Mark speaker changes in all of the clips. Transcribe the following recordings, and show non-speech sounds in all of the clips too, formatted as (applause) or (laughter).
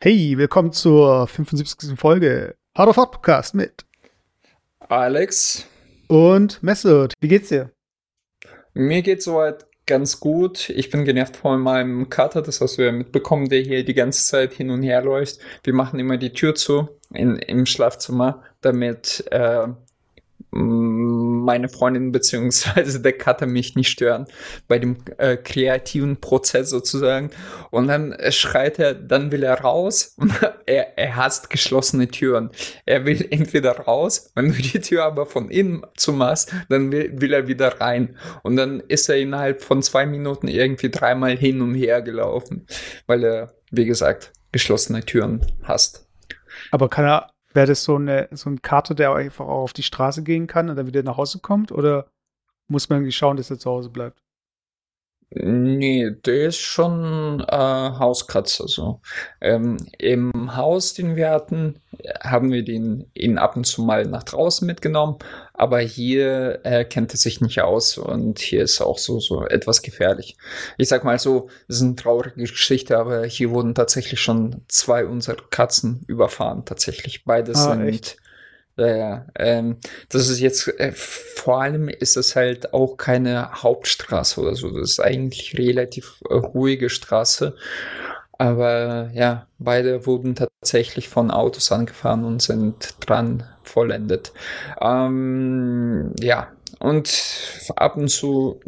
Speaker 1: Hey, willkommen zur 75. Folge Hard of Hot Podcast mit
Speaker 2: Alex,
Speaker 1: und Mesut. Wie geht's dir?
Speaker 2: mir geht soweit ganz gut. Ich bin genervt von meinem Kater, das hast du ja mitbekommen, der hier die ganze Zeit hin und her läuft. Wir machen immer die Tür zu in, im Schlafzimmer, damit äh, meine Freundin beziehungsweise der Kater mich nicht stören bei dem äh, kreativen Prozess sozusagen. Und dann schreit er, dann will er raus (laughs) er, er hasst geschlossene Türen. Er will (laughs) entweder raus, wenn du die Tür aber von innen zumachst, dann will, will er wieder rein. Und dann ist er innerhalb von zwei Minuten irgendwie dreimal hin und her gelaufen, weil er, wie gesagt, geschlossene Türen hasst.
Speaker 1: Aber kann er, wäre das so eine, so ein Kater, der einfach auch auf die Straße gehen kann und dann wieder nach Hause kommt? Oder muss man irgendwie schauen, dass er zu Hause bleibt?
Speaker 2: Nee, der ist schon äh, Hauskatze. So. Ähm, Im Haus, den wir hatten, haben wir den ihn ab und zu mal nach draußen mitgenommen, aber hier äh, kennt er sich nicht aus und hier ist auch so, so etwas gefährlich. Ich sag mal so, es ist eine traurige Geschichte, aber hier wurden tatsächlich schon zwei unserer Katzen überfahren, tatsächlich. Beide
Speaker 1: Ah,
Speaker 2: sind.
Speaker 1: echt?
Speaker 2: Ja, ja. Ähm, das ist jetzt, äh, vor allem ist es halt auch keine Hauptstraße oder so. Das ist eigentlich relativ äh, ruhige Straße. Aber ja, beide wurden tatsächlich von Autos angefahren und sind dran vollendet. Ähm, ja, und ab und zu,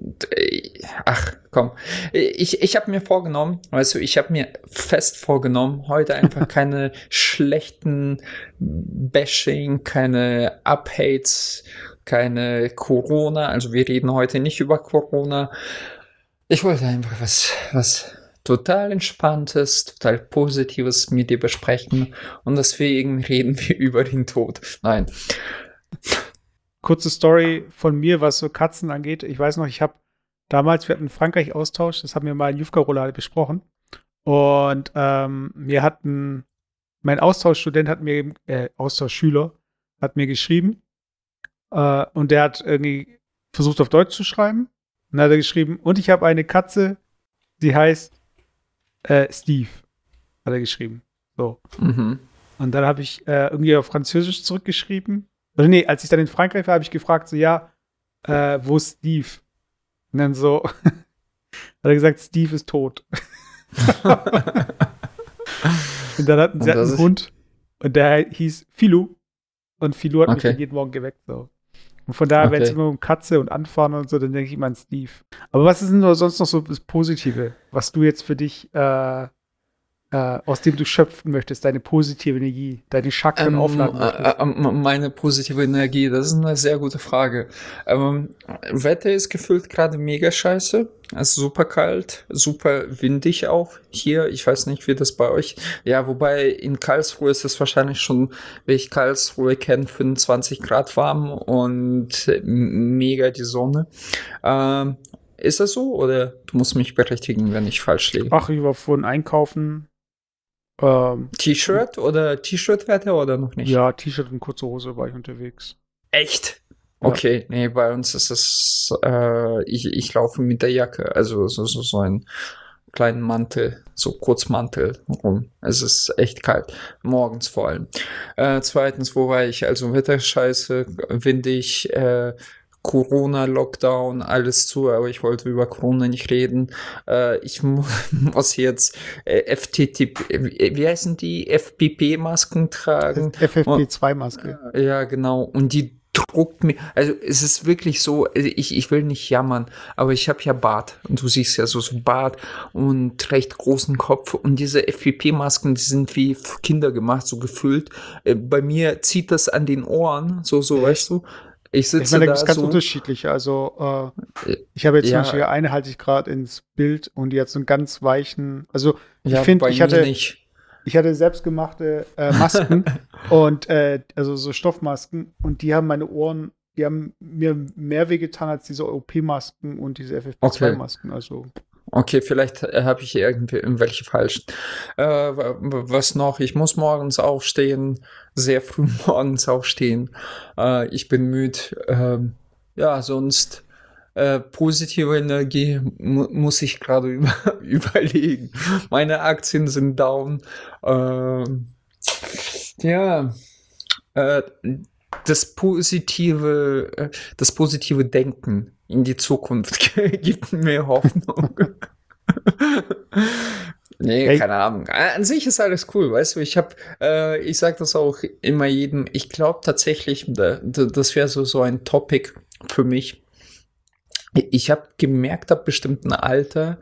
Speaker 2: ach komm, ich, ich habe mir vorgenommen, weißt du, ich habe mir fest vorgenommen, heute einfach (laughs) keine schlechten Bashing, keine Uphates, keine Corona, also wir reden heute nicht über Corona. Ich wollte einfach was, was total entspanntes, total positives mit dir besprechen und deswegen reden wir (laughs) über den Tod. Nein.
Speaker 1: Kurze Story von mir, was so Katzen angeht. Ich weiß noch, ich habe damals, wir hatten Frankreich Austausch, das haben wir mal in Jufka-Roulade besprochen. Und ähm, wir hatten, mein Austauschstudent hat mir, äh, Austauschschüler, hat mir geschrieben. Äh, und der hat irgendwie versucht auf Deutsch zu schreiben. Und dann hat er geschrieben, und ich habe eine Katze, die heißt äh, Steve. Hat er geschrieben. So.
Speaker 2: Mhm.
Speaker 1: Und dann habe ich äh, irgendwie auf Französisch zurückgeschrieben. Oder nee, als ich dann in Frankreich war, habe ich gefragt, so, ja, äh, wo ist Steve? Und dann so, (laughs) hat er gesagt, Steve ist tot. (laughs) und dann hatten sie einen Hund und der hieß Filou. Und Filou hat mich
Speaker 2: Okay.
Speaker 1: dann jeden Morgen geweckt. So. Und von daher, wenn es
Speaker 2: Okay.
Speaker 1: immer um Katze und Anfahren und so, dann denke ich immer an Steve. Aber was ist denn sonst noch so das Positive, was du jetzt für dich, äh, äh, aus dem du schöpfen möchtest, deine positive Energie, deine Chakren
Speaker 2: Ähm,
Speaker 1: aufladen
Speaker 2: äh,
Speaker 1: möchtest?
Speaker 2: äh, meine positive Energie, das ist eine sehr gute Frage. Ähm, Wetter ist gefühlt gerade mega scheiße. Es ist super kalt, super windig auch hier. Ich weiß nicht, wie das bei euch. Ja, wobei in Karlsruhe ist es wahrscheinlich schon, wie ich Karlsruhe kenne, 25 Grad warm und mega die Sonne. Ähm, ist das so oder du musst mich berichtigen, wenn ich falsch liege?
Speaker 1: Ach, ich war vorhin einkaufen. Ähm,
Speaker 2: T-Shirt oder T-Shirt-Wetter oder noch nicht?
Speaker 1: ja, T-Shirt und kurze Hose war ich unterwegs.
Speaker 2: Echt?
Speaker 1: Ja.
Speaker 2: Okay, nee, bei uns ist es, äh, ich, ich laufe mit der Jacke, also so, so, so einen kleinen Mantel, so Kurzmantel rum. Es ist echt kalt, morgens vor allem. Äh, zweitens, wo war ich? Also Wetterscheiße, windig, äh, Corona-Lockdown, alles zu, aber ich wollte über Corona nicht reden. Äh, ich mu (laughs) muss jetzt äh, FTTP, äh, wie heißen die? FPP-Masken tragen.
Speaker 1: FFP2-Maske.
Speaker 2: Ja, genau. Und die druckt mir, also es ist wirklich so, also ich, ich will nicht jammern, aber ich habe ja Bart und du siehst ja so, so Bart und recht großen Kopf und diese FPP-Masken, die sind wie für Kinder gemacht, so gefüllt. Äh, Bei mir zieht das an den Ohren, so, so, weißt du. Ich
Speaker 1: Ich
Speaker 2: sitze
Speaker 1: meine, da es ganz
Speaker 2: so,
Speaker 1: unterschiedlich. Also, äh,
Speaker 2: Äh,
Speaker 1: ich habe jetzt
Speaker 2: ja.
Speaker 1: zum Beispiel eine halte ich gerade ins Bild und die hat so einen ganz weichen, also ich
Speaker 2: ja,
Speaker 1: finde, ich hatte,
Speaker 2: nicht.
Speaker 1: ich hatte selbstgemachte äh, Masken (laughs) und äh, also so Stoffmasken und die haben meine Ohren, die haben mir mehr wehgetan als diese OP-Masken und diese FFP2-Masken. Also
Speaker 2: Okay, vielleicht äh, habe ich irgendwie irgendwelche falschen. Äh, was noch? Ich muss morgens aufstehen, sehr früh (laughs) morgens aufstehen. Äh, ich bin müde. Ähm, ja, sonst äh, positive Energie mu muss ich gerade (laughs) über überlegen. Meine Aktien sind down. Ähm, ja, äh, das positive, äh, das positive Denken in die Zukunft (laughs) gibt mir Hoffnung. (laughs) nee, hey. keine Ahnung. An sich ist alles cool, weißt du. Ich habe, äh, ich sage das auch immer jedem. Ich glaube tatsächlich, das wäre so so ein Topic für mich. Ich habe gemerkt ab bestimmten Alter,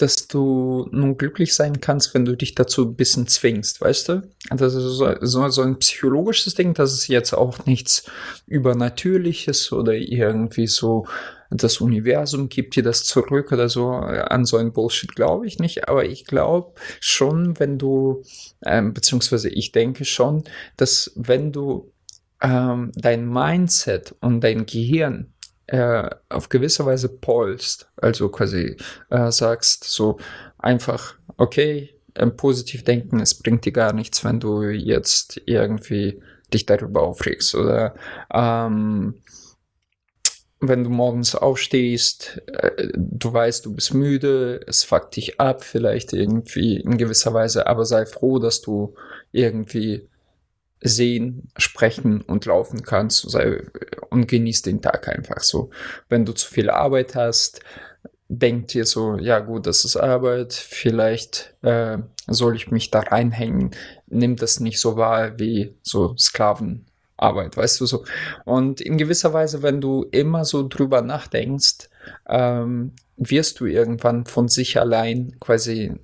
Speaker 2: dass du nun glücklich sein kannst, wenn du dich dazu ein bisschen zwingst, weißt du? Das ist so, so, so ein psychologisches Ding, das ist jetzt auch nichts Übernatürliches oder irgendwie so das Universum gibt dir das zurück oder so. An so ein Bullshit glaube ich nicht, aber ich glaube schon, wenn du, ähm, beziehungsweise ich denke schon, dass wenn du ähm, dein Mindset und dein Gehirn äh, auf gewisse Weise polst, also quasi äh, sagst so einfach, okay, ähm, positiv denken, es bringt dir gar nichts, wenn du jetzt irgendwie dich darüber aufregst. Oder ähm, wenn du morgens aufstehst, äh, du weißt, du bist müde, es fuckt dich ab, vielleicht irgendwie in gewisser Weise, aber sei froh, dass du irgendwie sehen, sprechen und laufen kannst sei, und genieß den Tag einfach so. Wenn du zu viel Arbeit hast, denk dir so, ja gut, das ist Arbeit, vielleicht äh, soll ich mich da reinhängen, nimm das nicht so wahr wie so Sklavenarbeit, weißt du so. Und in gewisser Weise, wenn du immer so drüber nachdenkst, ähm, wirst du irgendwann von sich allein quasi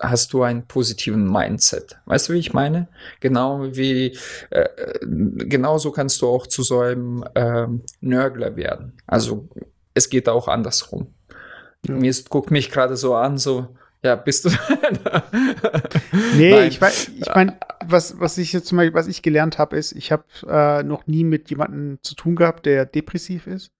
Speaker 2: hast du einen positiven Mindset. Weißt du, wie ich meine? Genau wie, äh, genauso kannst du auch zu so einem äh, Nörgler werden. Also es geht auch andersrum. Ja. Mir guckt mich gerade so an, so, ja, bist du. (laughs)
Speaker 1: nee, Nein. ich, weiß, ich meine, was, was ich jetzt zum Beispiel, was ich gelernt habe, ist, ich habe äh, noch nie mit jemandem zu tun gehabt, der depressiv ist.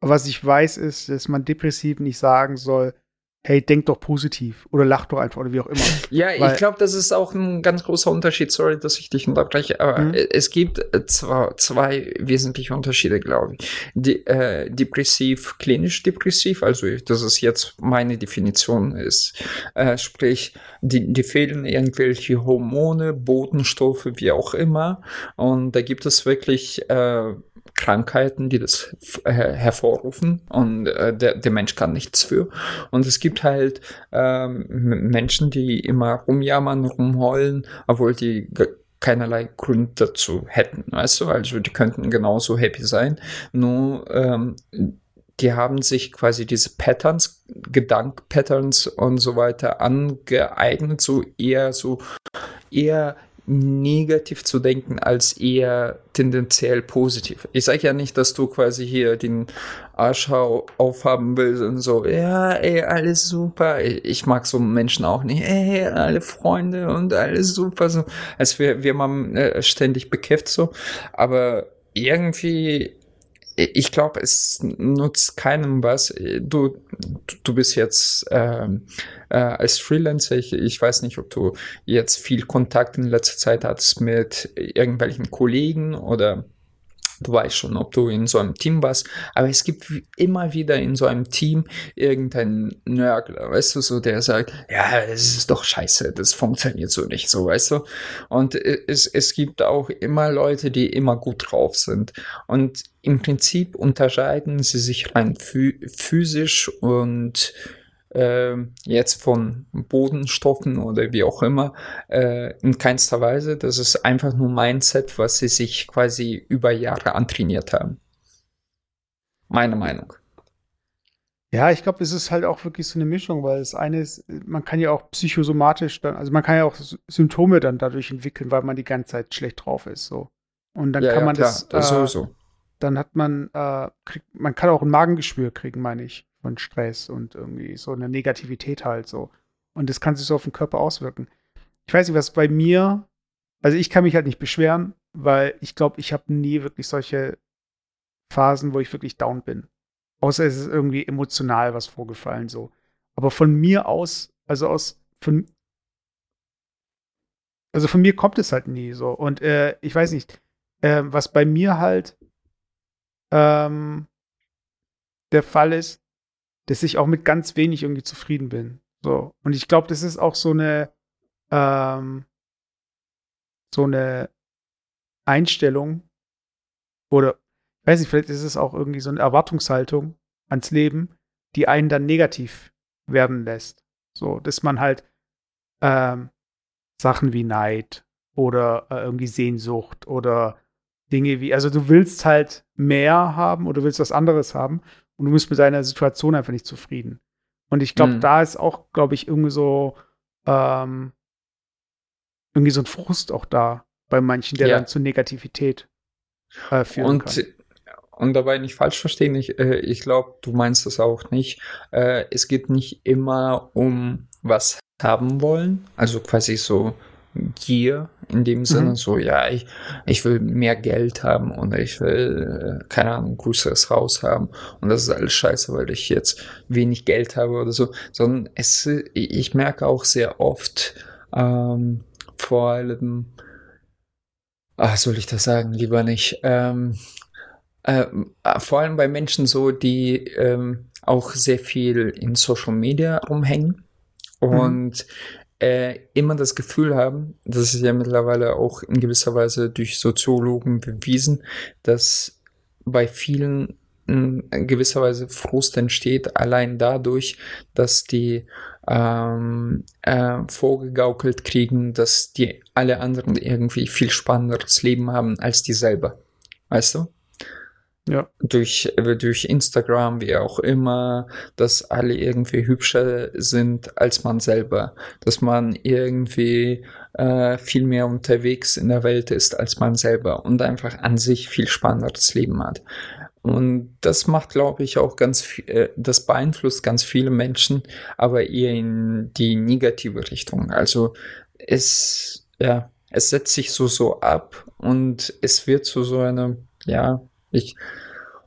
Speaker 1: Aber was ich weiß, ist, dass man depressiv nicht sagen soll, hey, denk doch positiv oder lach doch einfach oder wie auch immer. (laughs)
Speaker 2: Ja, Weil, ich glaube, das ist auch ein ganz großer Unterschied. Sorry, dass ich dich unterbreche, aber mhm. es gibt zwar zwei wesentliche Unterschiede, glaube ich. Die, äh, depressiv, klinisch depressiv, also das ist jetzt meine Definition ist, äh, sprich, die, die fehlen irgendwelche Hormone, Botenstoffe, wie auch immer. Und da gibt es wirklich äh, Krankheiten, die das äh, hervorrufen und äh, der, der Mensch kann nichts für. Und es gibt halt ähm, Menschen, die immer rumjammern, rumheulen, obwohl die keinerlei Grund dazu hätten, weißt du? Also die könnten genauso happy sein, nur ähm, die haben sich quasi diese Patterns, Gedankpatterns und so weiter angeeignet, so eher so eher negativ zu denken als eher tendenziell positiv. Ich sage ja nicht, dass du quasi hier den Arschhau aufhaben willst und so, ja, ey, alles super. Ich mag so Menschen auch nicht, ey, alle Freunde und alles super, so, als wäre wir man äh, ständig bekifft so. Aber irgendwie ich glaube, es nutzt keinem was. Du, du bist jetzt ähm, äh, als Freelancer, ich, ich weiß nicht, ob du jetzt viel Kontakt in letzter Zeit hattest mit irgendwelchen Kollegen oder du weißt schon, ob du in so einem Team warst, aber es gibt immer wieder in so einem Team irgendeinen Nörgler, weißt du, so der sagt, ja, es ist doch scheiße, das funktioniert so nicht, so, weißt du. Und es, es gibt auch immer Leute, die immer gut drauf sind. Und im Prinzip unterscheiden sie sich rein physisch und äh, jetzt von Bodenstoffen oder wie auch immer, äh, in keinster Weise. Das ist einfach nur Mindset, was sie sich quasi über Jahre antrainiert haben. Meine Meinung.
Speaker 1: Ja, ich glaube, es ist halt auch wirklich so eine Mischung, weil das eine ist, man kann ja auch psychosomatisch dann, also man kann ja auch Symptome dann dadurch entwickeln, weil man die ganze Zeit schlecht drauf ist, so. Und dann ja, kann ja, man klar, das, das äh, sowieso. Dann hat man, äh, kriegt, man kann auch ein Magengeschwür kriegen, meine ich von Stress und irgendwie so eine Negativität halt so. Und das kann sich so auf den Körper auswirken. Ich weiß nicht, was bei mir, also ich kann mich halt nicht beschweren, weil ich glaube, ich habe nie wirklich solche Phasen, wo ich wirklich down bin. Außer es ist irgendwie emotional was vorgefallen so. Aber von mir aus, also aus, von, also von mir kommt es halt nie so. Und äh, ich weiß nicht, äh, was bei mir halt ähm, der Fall ist, dass ich auch mit ganz wenig irgendwie zufrieden bin. So. Und ich glaube, das ist auch so eine, ähm, so eine Einstellung oder, ich weiß nicht, vielleicht ist es auch irgendwie so eine Erwartungshaltung ans Leben, die einen dann negativ werden lässt. So, dass man halt ähm, Sachen wie Neid oder äh, irgendwie Sehnsucht oder Dinge wie, also du willst halt mehr haben oder du willst was anderes haben und du bist mit deiner Situation einfach nicht zufrieden. Und ich glaube, mhm. da ist auch, glaube ich, irgendwie so ähm, irgendwie so ein Frust auch da bei manchen, der ja. dann zu Negativität
Speaker 2: äh, führen und, kann. Und dabei nicht falsch verstehen, ich, äh, ich glaube, du meinst das auch nicht. Äh, es geht nicht immer um was haben wollen, also quasi so Gier in dem Sinne, mhm. so, ja, ich, ich will mehr Geld haben und ich will, äh, keine Ahnung, größeres Haus haben und das ist alles scheiße, weil ich jetzt wenig Geld habe oder so, sondern es, ich merke auch sehr oft, ähm, vor allem, ach, soll ich das sagen, lieber nicht, ähm, äh, vor allem bei Menschen so, die ähm, auch sehr viel in Social Media rumhängen mhm. Äh, immer das Gefühl haben, das ist ja mittlerweile auch in gewisser Weise durch Soziologen bewiesen, dass bei vielen in gewisser Weise Frust entsteht, allein dadurch, dass die ähm, äh, vorgegaukelt kriegen, dass die alle anderen irgendwie viel spannenderes Leben haben als die selber. Weißt du? Ja. Durch, äh, durch Instagram, wie auch immer, dass alle irgendwie hübscher sind als man selber. Dass man irgendwie äh, viel mehr unterwegs in der Welt ist als man selber und einfach an sich viel spannenderes Leben hat. Und das macht, glaube ich, auch ganz viel, äh, das beeinflusst ganz viele Menschen, aber eher in die negative Richtung. Also es, ja, es setzt sich so, so ab und es wird zu so einer, ja, ich,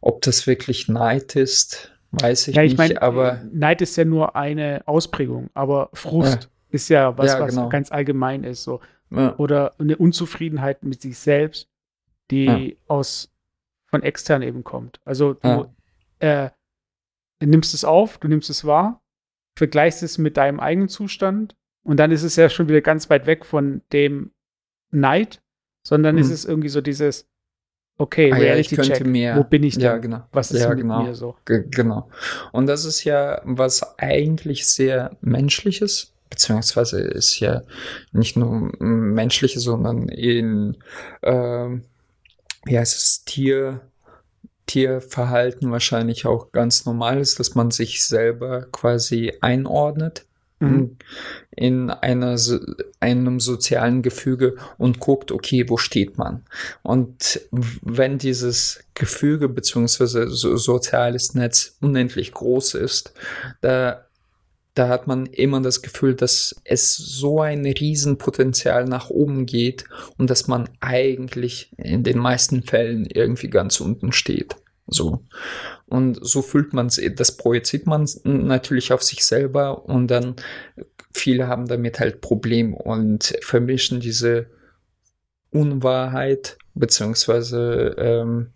Speaker 2: ob das wirklich Neid ist, weiß ich, ja, ich nicht, mein, aber.
Speaker 1: Neid ist ja nur eine Ausprägung, aber Frust ja. ist ja was, ja, genau. was ganz allgemein ist, so. Oder eine Unzufriedenheit mit sich selbst, die aus, von extern eben kommt. Also du äh, nimmst es auf, du nimmst es wahr, vergleichst es mit deinem eigenen Zustand und dann ist es ja schon wieder ganz weit weg von dem Neid, sondern mhm. ist es irgendwie so dieses, Okay,
Speaker 2: ah, ja, Check. Mehr,
Speaker 1: Wo bin ich denn?
Speaker 2: Ja, genau.
Speaker 1: Was ist
Speaker 2: ja,
Speaker 1: mit
Speaker 2: genau.
Speaker 1: mir so?
Speaker 2: G genau. Und das ist ja was eigentlich sehr menschliches, beziehungsweise ist ja nicht nur menschliches, sondern in, äh, wie heißt es, Tier, Tierverhalten wahrscheinlich auch ganz normal ist, dass man sich selber quasi einordnet mhm. in einer, einem sozialen Gefüge und guckt, okay, wo steht man? Und wenn dieses Gefüge beziehungsweise so soziales Netz unendlich groß ist, da da hat man immer das Gefühl, dass es so ein Riesenpotenzial nach oben geht und dass man eigentlich in den meisten Fällen irgendwie ganz unten steht. So. Und so fühlt man es, das projiziert man natürlich auf sich selber und dann viele haben damit halt Probleme und vermischen diese Unwahrheit beziehungsweise ähm,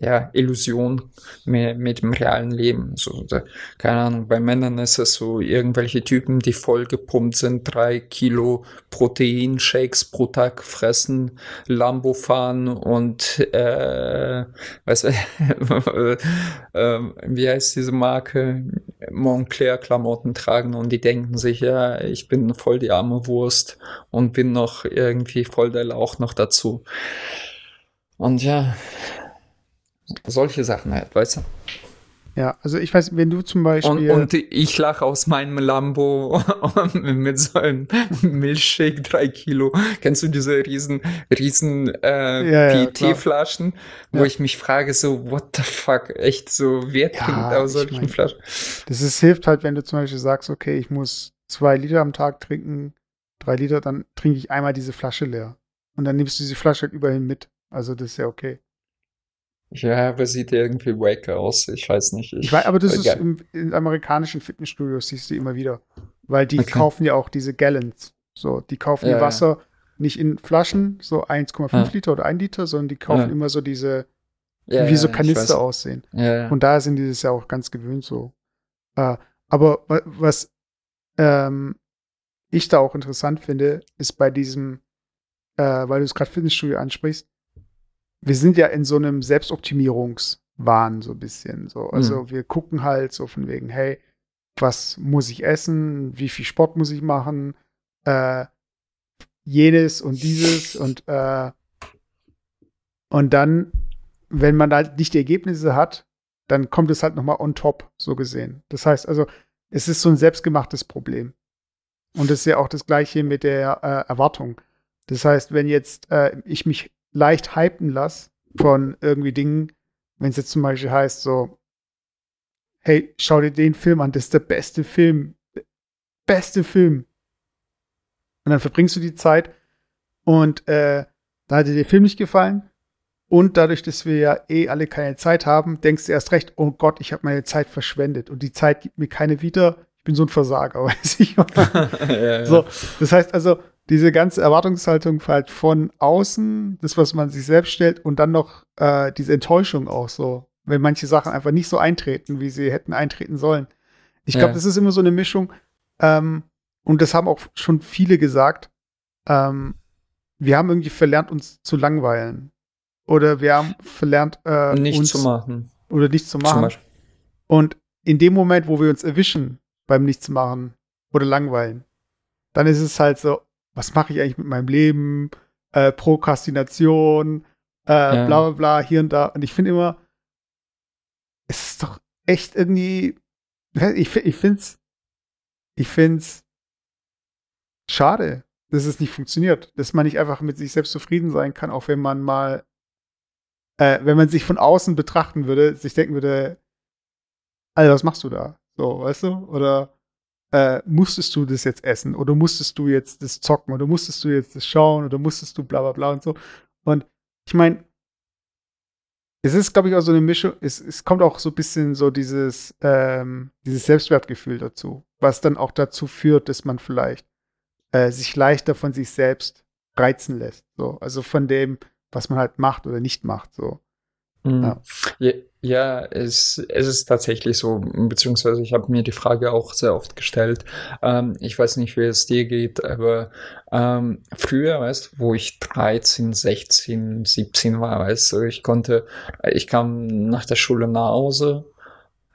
Speaker 2: ja, Illusion mit, mit dem realen Leben. So, da, keine Ahnung, bei Männern ist es so irgendwelche Typen, die voll gepumpt sind, drei Kilo Proteinshakes pro Tag fressen, Lambo fahren und äh, du, (laughs) äh, wie heißt diese Marke? Montclair Klamotten tragen und die denken sich, ja, ich bin voll die arme Wurst und bin noch irgendwie voll der Lauch noch dazu. Und ja, solche Sachen halt, weißt du?
Speaker 1: Ja, also ich weiß, wenn du zum Beispiel.
Speaker 2: Und, und ich lache aus meinem Lambo (laughs) mit so einem Milchshake, drei Kilo. Kennst du diese riesen, riesen äh, ja, PET-Flaschen, wo ja. ich mich frage, so, what the fuck, echt so, wer trinkt aus solchen mein, Flaschen?
Speaker 1: Das ist, hilft halt, wenn du zum Beispiel sagst, okay, ich muss zwei Liter am Tag trinken, drei Liter, dann trinke ich einmal diese Flasche leer. Und dann nimmst du diese Flasche halt überall mit. Also das ist ja okay.
Speaker 2: Ja, aber sieht irgendwie wacker aus. Ich weiß nicht.
Speaker 1: Ich, ich weiß, aber das ist im, in amerikanischen Fitnessstudios siehst du immer wieder. Weil die okay. kaufen ja auch diese Gallons. So, die kaufen ja, ihr Wasser ja. nicht in Flaschen, so 1,5 ja. Liter oder 1 Liter, sondern die kaufen immer so diese, wie so Kanister aussehen. Und da sind die das ja auch ganz gewöhnt so. Äh, aber was ähm, ich da auch interessant finde, ist bei diesem, äh, weil du es gerade Fitnessstudio ansprichst, wir sind ja in so einem Selbstoptimierungswahn so ein bisschen. So. Also mhm. wir gucken halt so von wegen, hey, was muss ich essen, wie viel Sport muss ich machen, äh, jenes und dieses und äh, und dann, wenn man halt nicht die Ergebnisse hat, dann kommt es halt noch mal on top, so gesehen. Das heißt also, es ist so ein selbstgemachtes Problem. Und das ist ja auch das Gleiche mit der äh, Erwartung. Das heißt, wenn jetzt äh, ich mich leicht hypen lasse von irgendwie Dingen, wenn es jetzt zum Beispiel heißt, so, hey, schau dir den Film an, das ist der beste Film. Beste Film. Und dann verbringst du die Zeit und äh, da hat dir der Film nicht gefallen. Und dadurch, dass wir ja eh alle keine Zeit haben, denkst du erst recht, oh Gott, ich habe meine Zeit verschwendet und die Zeit gibt mir keine wieder. Ich bin so ein Versager, (laughs) weiß ich. (laughs) ja, ja. So, das heißt also, diese ganze Erwartungshaltung halt von außen, das, was man sich selbst stellt, und dann noch äh, diese Enttäuschung auch so, wenn manche Sachen einfach nicht so eintreten, wie sie hätten eintreten sollen. Ich glaube, ja. das ist immer so eine Mischung. Ähm, und das haben auch schon viele gesagt. Ähm, wir haben irgendwie verlernt, uns zu langweilen. Oder wir haben verlernt,
Speaker 2: äh, nichts uns, zu machen.
Speaker 1: Oder nichts zu machen. Und in dem Moment, wo wir uns erwischen beim Nichtsmachen oder langweilen, dann ist es halt so, was mache ich eigentlich mit meinem Leben, äh, Prokrastination, äh, ja. bla bla bla, hier und da. Und ich finde immer, es ist doch echt irgendwie, ich, ich finde es, ich find's schade, dass es nicht funktioniert, dass man nicht einfach mit sich selbst zufrieden sein kann, auch wenn man mal, äh, wenn man sich von außen betrachten würde, sich denken würde, Alter, was machst du da? So, weißt du? Oder äh, musstest du das jetzt essen oder musstest du jetzt das zocken oder musstest du jetzt das schauen oder musstest du bla bla bla und so. Und ich meine, es ist, glaube ich, auch so eine Mischung, es, es kommt auch so ein bisschen so dieses, ähm, dieses Selbstwertgefühl dazu, was dann auch dazu führt, dass man vielleicht äh, sich leichter von sich selbst reizen lässt. So. Also von dem, was man halt macht oder nicht macht. So.
Speaker 2: Mhm. Ja. Ja. Es, es ist tatsächlich so, beziehungsweise ich habe mir die Frage auch sehr oft gestellt. Ähm, ich weiß nicht, wie es dir geht, aber ähm, früher, weißt du, wo ich 13, 16, 17 war, weißt du, ich konnte, ich kam nach der Schule nach Hause,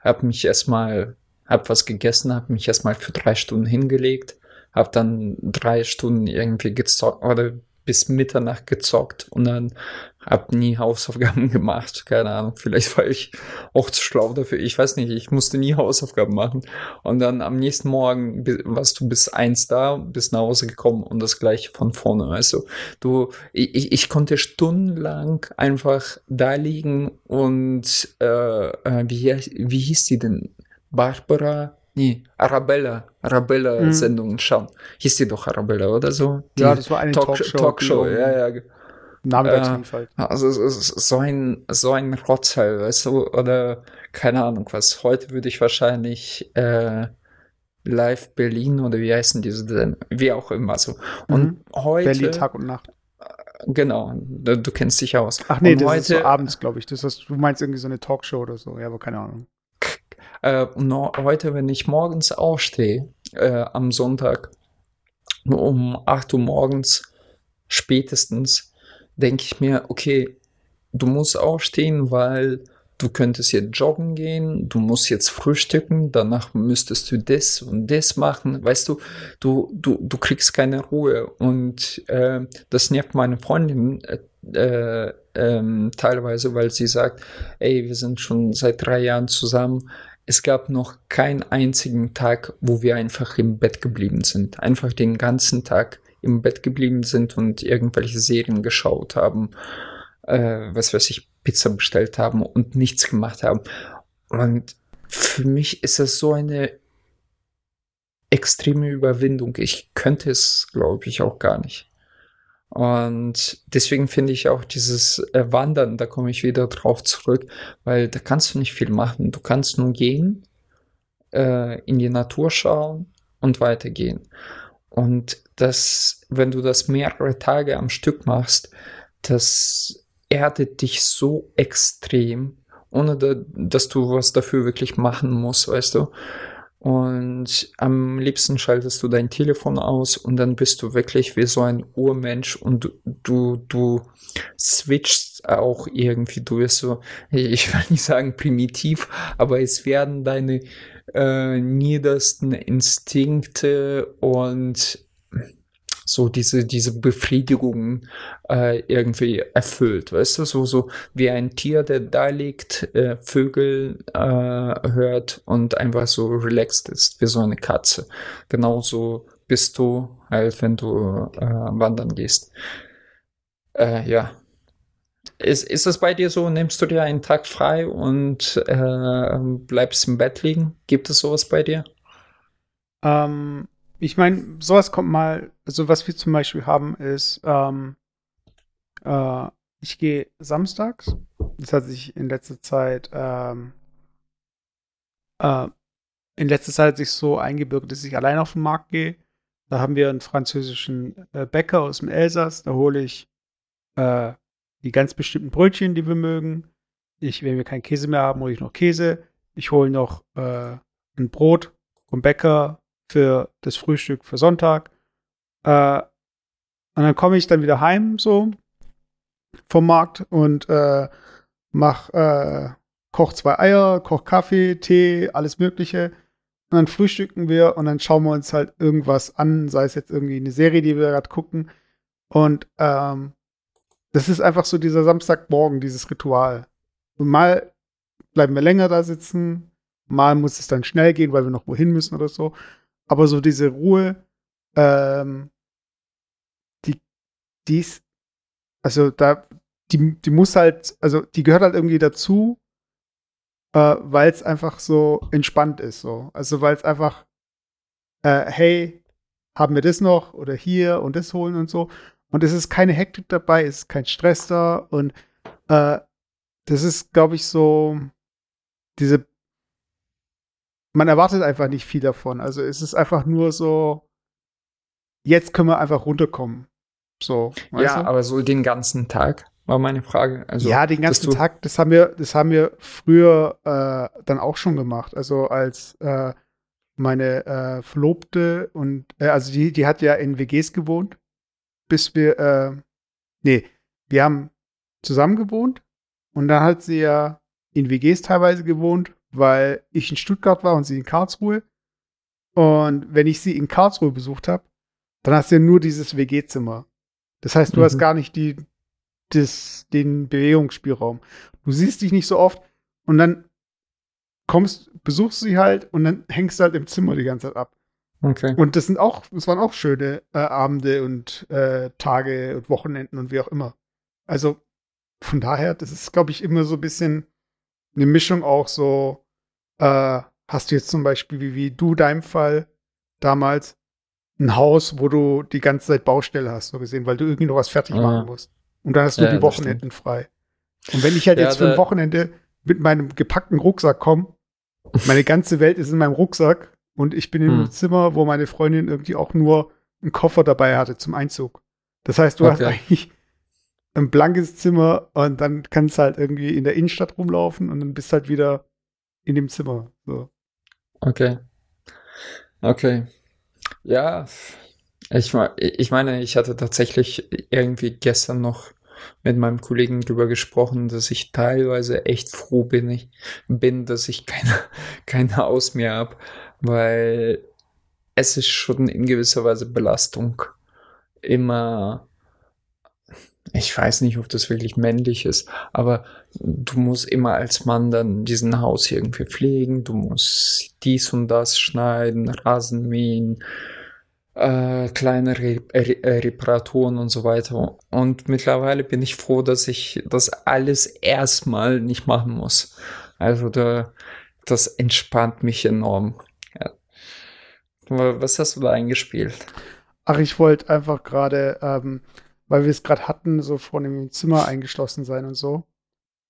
Speaker 2: habe mich erstmal, habe was gegessen, habe mich erstmal für drei Stunden hingelegt, habe dann drei Stunden irgendwie gezockt oder bis Mitternacht gezockt und dann hab nie Hausaufgaben (laughs) gemacht. Keine Ahnung, vielleicht war ich auch zu schlau dafür. Ich weiß nicht, ich musste nie Hausaufgaben machen. Und dann am nächsten Morgen warst du bis eins da, bist nach Hause gekommen und das gleiche von vorne. Also du, ich, ich konnte stundenlang einfach da liegen und äh, äh wie, wie hieß die denn? Barbara Nee, Arabella, Arabella-Sendungen mhm. schauen. Hieß die doch Arabella oder so?
Speaker 1: Die ja, das war eine Talk Talkshow.
Speaker 2: Talkshow, ja, ja.
Speaker 1: Name äh.
Speaker 2: Also so ein, so ein Rotzteil, weißt du, oder keine Ahnung was. Heute würde ich wahrscheinlich äh, Live Berlin oder wie heißen diese denn? Wie auch immer so. Und mhm. heute.
Speaker 1: Berlin Tag und Nacht.
Speaker 2: Genau, du, du kennst dich aus.
Speaker 1: Ach nee, und das heute, ist so abends, glaube ich. Das ist, du meinst irgendwie so eine Talkshow oder so, ja, aber keine Ahnung.
Speaker 2: Äh, heute, wenn ich morgens aufstehe, äh, am Sonntag, um 8 Uhr morgens spätestens, denke ich mir, okay, du musst aufstehen, weil du könntest jetzt joggen gehen, du musst jetzt frühstücken, danach müsstest du das und das machen. Weißt du, du, du, du kriegst keine Ruhe. Und äh, das nervt meine Freundin äh, äh, ähm, teilweise, weil sie sagt, ey, wir sind schon seit drei Jahren zusammen. Es gab noch keinen einzigen Tag, wo wir einfach im Bett geblieben sind. Einfach den ganzen Tag im Bett geblieben sind und irgendwelche Serien geschaut haben, äh, was weiß ich, Pizza bestellt haben und nichts gemacht haben. Und für mich ist das so eine extreme Überwindung. Ich könnte es, glaube ich, auch gar nicht. Und deswegen finde ich auch dieses äh, Wandern, da komme ich wieder drauf zurück, weil da kannst du nicht viel machen. Du kannst nur gehen, äh, in die Natur schauen und weitergehen. Und das, wenn du das mehrere Tage am Stück machst, das erdet dich so extrem, ohne da, dass du was dafür wirklich machen musst, weißt du. Und am liebsten schaltest du dein Telefon aus und dann bist du wirklich wie so ein Urmensch und du, du, switchst auch irgendwie, du wirst so, ich will nicht sagen primitiv, aber es werden deine äh, niedersten Instinkte und so diese, diese Befriedigung äh, irgendwie erfüllt, weißt du, so, so wie ein Tier, der da liegt, äh, Vögel äh, hört und einfach so relaxed ist, wie so eine Katze. Genauso bist du halt, wenn du äh, wandern gehst. Äh, ja. Ist, ist es bei dir so, nimmst du dir einen Tag frei und äh, bleibst im Bett liegen? Gibt es sowas bei dir?
Speaker 1: Ähm, ich meine, sowas kommt mal, also was wir zum Beispiel haben, ist, ähm, äh, ich gehe samstags. Das hat sich in letzter Zeit, ähm, äh, in letzter Zeit hat sich so eingebürgert, dass ich allein auf den Markt gehe. Da haben wir einen französischen äh, Bäcker aus dem Elsass. Da hole ich äh, die ganz bestimmten Brötchen, die wir mögen. Ich, wenn wir keinen Käse mehr haben, hole ich noch Käse. Ich hole noch äh, ein Brot vom Bäcker, für das Frühstück für Sonntag. Äh, und dann komme ich dann wieder heim so vom Markt und äh, mach, äh, koch zwei Eier, koch Kaffee, Tee, alles Mögliche. Und dann frühstücken wir und dann schauen wir uns halt irgendwas an, sei es jetzt irgendwie eine Serie, die wir gerade gucken. Und ähm, das ist einfach so dieser Samstagmorgen, dieses Ritual. Und mal bleiben wir länger da sitzen, mal muss es dann schnell gehen, weil wir noch wohin müssen oder so. Aber so diese Ruhe, ähm, die, die ist, also da, die, die muss halt, also die gehört halt irgendwie dazu, äh, weil es einfach so entspannt ist, so. Also weil es einfach, äh, hey, haben wir das noch oder hier und das holen und so. Und es ist keine Hektik dabei, es ist kein Stress da und äh, das ist, glaube ich, so diese man erwartet einfach nicht viel davon. Also es ist einfach nur so, jetzt können wir einfach runterkommen. So.
Speaker 2: Ja, du? aber so den ganzen Tag war meine Frage. Also,
Speaker 1: ja, den ganzen Tag, das haben wir, das haben wir früher äh, dann auch schon gemacht. Also als äh, meine äh, Verlobte und äh, also die, die hat ja in WGs gewohnt, bis wir, äh, nee, wir haben zusammen gewohnt und dann hat sie ja in WGs teilweise gewohnt weil ich in Stuttgart war und sie in Karlsruhe. Und wenn ich sie in Karlsruhe besucht habe, dann hast du ja nur dieses WG-Zimmer. Das heißt, du mhm. hast gar nicht die, das, den Bewegungsspielraum. Du siehst dich nicht so oft und dann kommst, besuchst sie halt und dann hängst du halt im Zimmer die ganze Zeit ab. Okay. Und das sind auch, das waren auch schöne äh, Abende und äh, Tage und Wochenenden und wie auch immer. Also von daher, das ist, glaube ich, immer so ein bisschen eine Mischung auch so äh, hast du jetzt zum Beispiel, wie, wie du deinem Fall damals, ein Haus, wo du die ganze Zeit Baustelle hast, so gesehen, weil du irgendwie noch was fertig machen ja. musst. Und dann hast du ja, die Wochenenden frei. Und wenn ich halt ja, jetzt für ein Wochenende mit meinem gepackten Rucksack komme, meine ganze Welt ist in meinem Rucksack und ich bin in einem hm. Zimmer, wo meine Freundin irgendwie auch nur einen Koffer dabei hatte zum Einzug. Das heißt, du okay. hast eigentlich ein blankes Zimmer und dann kannst du halt irgendwie in der Innenstadt rumlaufen und dann bist halt wieder in dem Zimmer. So.
Speaker 2: Okay. Okay. Ja, ich, ich meine, ich hatte tatsächlich irgendwie gestern noch mit meinem Kollegen drüber gesprochen, dass ich teilweise echt froh bin, ich, bin dass ich keine, (laughs) keine Haus mehr habe, weil es ist schon in gewisser Weise Belastung, immer ich weiß nicht, ob das wirklich männlich ist, aber du musst immer als Mann dann diesen Haus irgendwie pflegen, du musst dies und das schneiden, Rasen mähen, äh, kleine Re Re äh, Reparaturen und so weiter. Und mittlerweile bin ich froh, dass ich das alles erstmal nicht machen muss. Also da, das entspannt mich enorm. Ja. Was hast du da eingespielt?
Speaker 1: Ach, ich wollte einfach gerade ähm, weil wir es gerade hatten, so vor dem Zimmer eingeschlossen sein und so.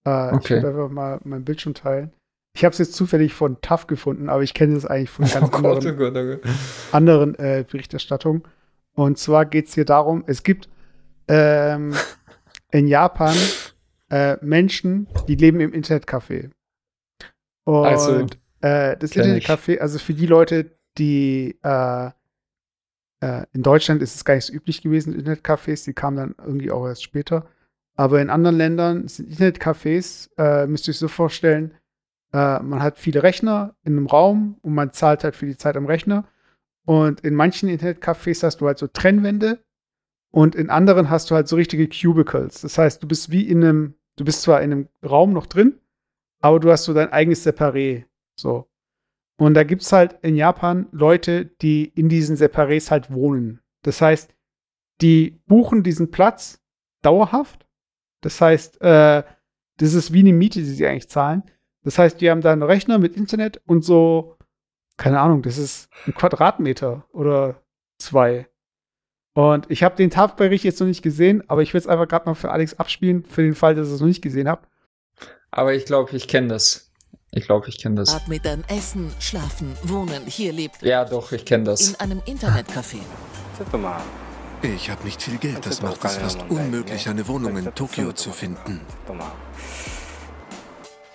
Speaker 1: Äh, okay. Ich würde einfach mal meinen Bildschirm teilen. Ich habe es jetzt zufällig von TAF gefunden, aber ich kenne es eigentlich von (laughs) ganz oh anderen, oh Gott, oh Gott. anderen äh, Berichterstattungen. Und zwar geht es hier darum, es gibt ähm, (laughs) in Japan äh, Menschen, die leben im Internetcafé. Und also, äh, das Internetcafé, also für die Leute, die äh, äh, in Deutschland ist es gar nicht so üblich gewesen, Internetcafés, die kamen dann irgendwie auch erst später. Aber in anderen Ländern sind Internetcafés, äh, müsst ihr euch so vorstellen, äh, man hat viele Rechner in einem Raum und man zahlt halt für die Zeit am Rechner. Und in manchen Internetcafés hast du halt so Trennwände und in anderen hast du halt so richtige Cubicles. Das heißt, du bist wie in einem, du bist zwar in einem Raum noch drin, aber du hast so dein eigenes Separé. So. Und da gibt es halt in Japan Leute, die in diesen Separés halt wohnen. Das heißt, die buchen diesen Platz dauerhaft. Das heißt, äh, das ist wie eine Miete, die sie eigentlich zahlen. Das heißt, die haben da einen Rechner mit Internet und so, keine Ahnung, das ist ein Quadratmeter oder zwei. Und ich habe den TAF-Bericht jetzt noch nicht gesehen, aber ich will es einfach gerade mal für Alex abspielen, für den Fall, dass ich es noch nicht gesehen habe.
Speaker 2: Aber ich glaube, ich kenne das. Ich glaube, ich kenne das.
Speaker 3: Quadratmetern Essen, Schlafen, Wohnen. Hier lebt.
Speaker 2: Ja, doch, ich kenne das.
Speaker 3: In einem Internetcafé.
Speaker 4: Ich habe nicht viel Geld. Das macht es fast unmöglich, eine Wohnung in Tokio zu finden.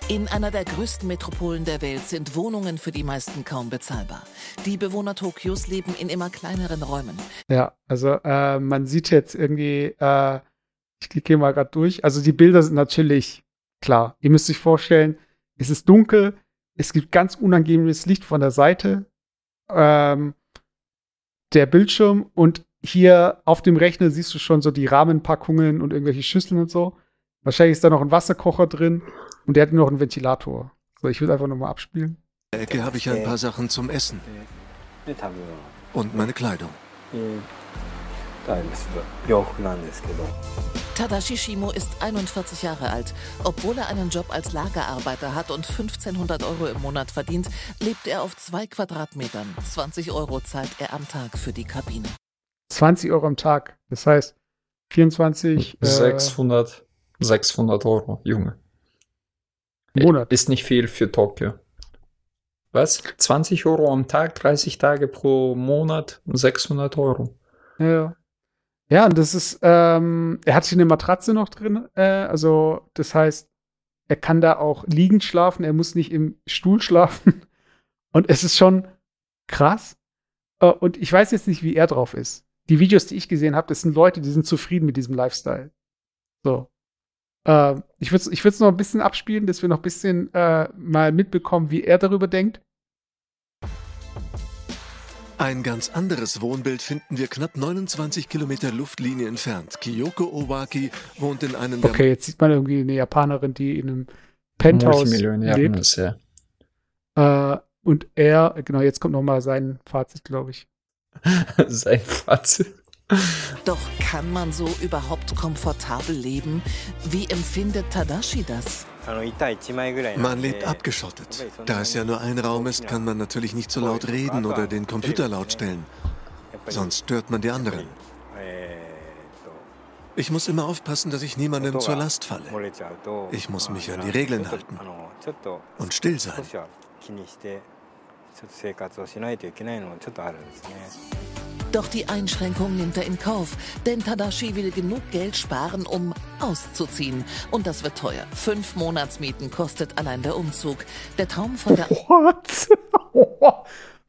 Speaker 3: In einer der größten Metropolen der Welt sind Wohnungen für die meisten kaum bezahlbar. Die Bewohner Tokios leben in immer kleineren Räumen.
Speaker 1: Ja, also äh, man sieht jetzt irgendwie, äh, ich klicke mal gerade durch. Also die Bilder sind natürlich klar. Ihr müsst euch vorstellen, es ist dunkel, es gibt ganz unangenehmes Licht von der Seite. Ähm, der Bildschirm und hier auf dem Rechner siehst du schon so die Rahmenpackungen und irgendwelche Schüsseln und so. Wahrscheinlich ist da noch ein Wasserkocher drin und der hat noch einen Ventilator. So, ich will einfach nochmal abspielen.
Speaker 4: In der Ecke habe ich ein paar Sachen zum Essen. Und meine Kleidung.
Speaker 3: Tadashi Shimo ist 41 Jahre alt. Obwohl er einen Job als Lagerarbeiter hat und 1500 Euro im Monat verdient, lebt er auf zwei Quadratmetern. 20 Euro zahlt er am Tag für die Kabine.
Speaker 1: 20 Euro am Tag. Das heißt 24.
Speaker 2: 600. 600 Euro, Junge. Monat. Ist nicht viel für Tokio. Was? 20 Euro am Tag, 30 Tage pro Monat, 600 Euro.
Speaker 1: Ja. Ja, und das ist, ähm, er hat hier eine Matratze noch drin, äh, also das heißt, er kann da auch liegend schlafen, er muss nicht im Stuhl schlafen. (laughs) Und es ist schon krass. Äh, und ich weiß jetzt nicht, wie er drauf ist. Die Videos, die ich gesehen habe, das sind Leute, die sind zufrieden mit diesem Lifestyle. So. Äh, ich würde es ich noch ein bisschen abspielen, dass wir noch ein bisschen äh, mal mitbekommen, wie er darüber denkt.
Speaker 4: Ein ganz anderes Wohnbild finden wir knapp 29 Kilometer Luftlinie entfernt. Kyoko Owaki wohnt in einem
Speaker 1: Okay, jetzt sieht man irgendwie eine Japanerin, die in einem Penthouse lebt. Ist, ja. Äh, und er, genau, jetzt kommt noch mal sein Fazit, glaube ich. (laughs)
Speaker 2: sein Fazit.
Speaker 3: Doch kann man so überhaupt komfortabel leben? Wie empfindet Tadashi das?
Speaker 4: Man lebt abgeschottet. Da es ja nur ein Raum ist, kann man natürlich nicht so laut reden oder den Computer laut stellen. Sonst stört man die anderen. Ich muss immer aufpassen, dass ich niemandem zur Last falle. Ich muss mich an die Regeln halten und still sein.
Speaker 3: Doch die Einschränkung nimmt er in Kauf, denn Tadashi will genug Geld sparen, um auszuziehen. Und das wird teuer. Fünf Monatsmieten kostet allein der Umzug. Der Traum von der...
Speaker 1: What?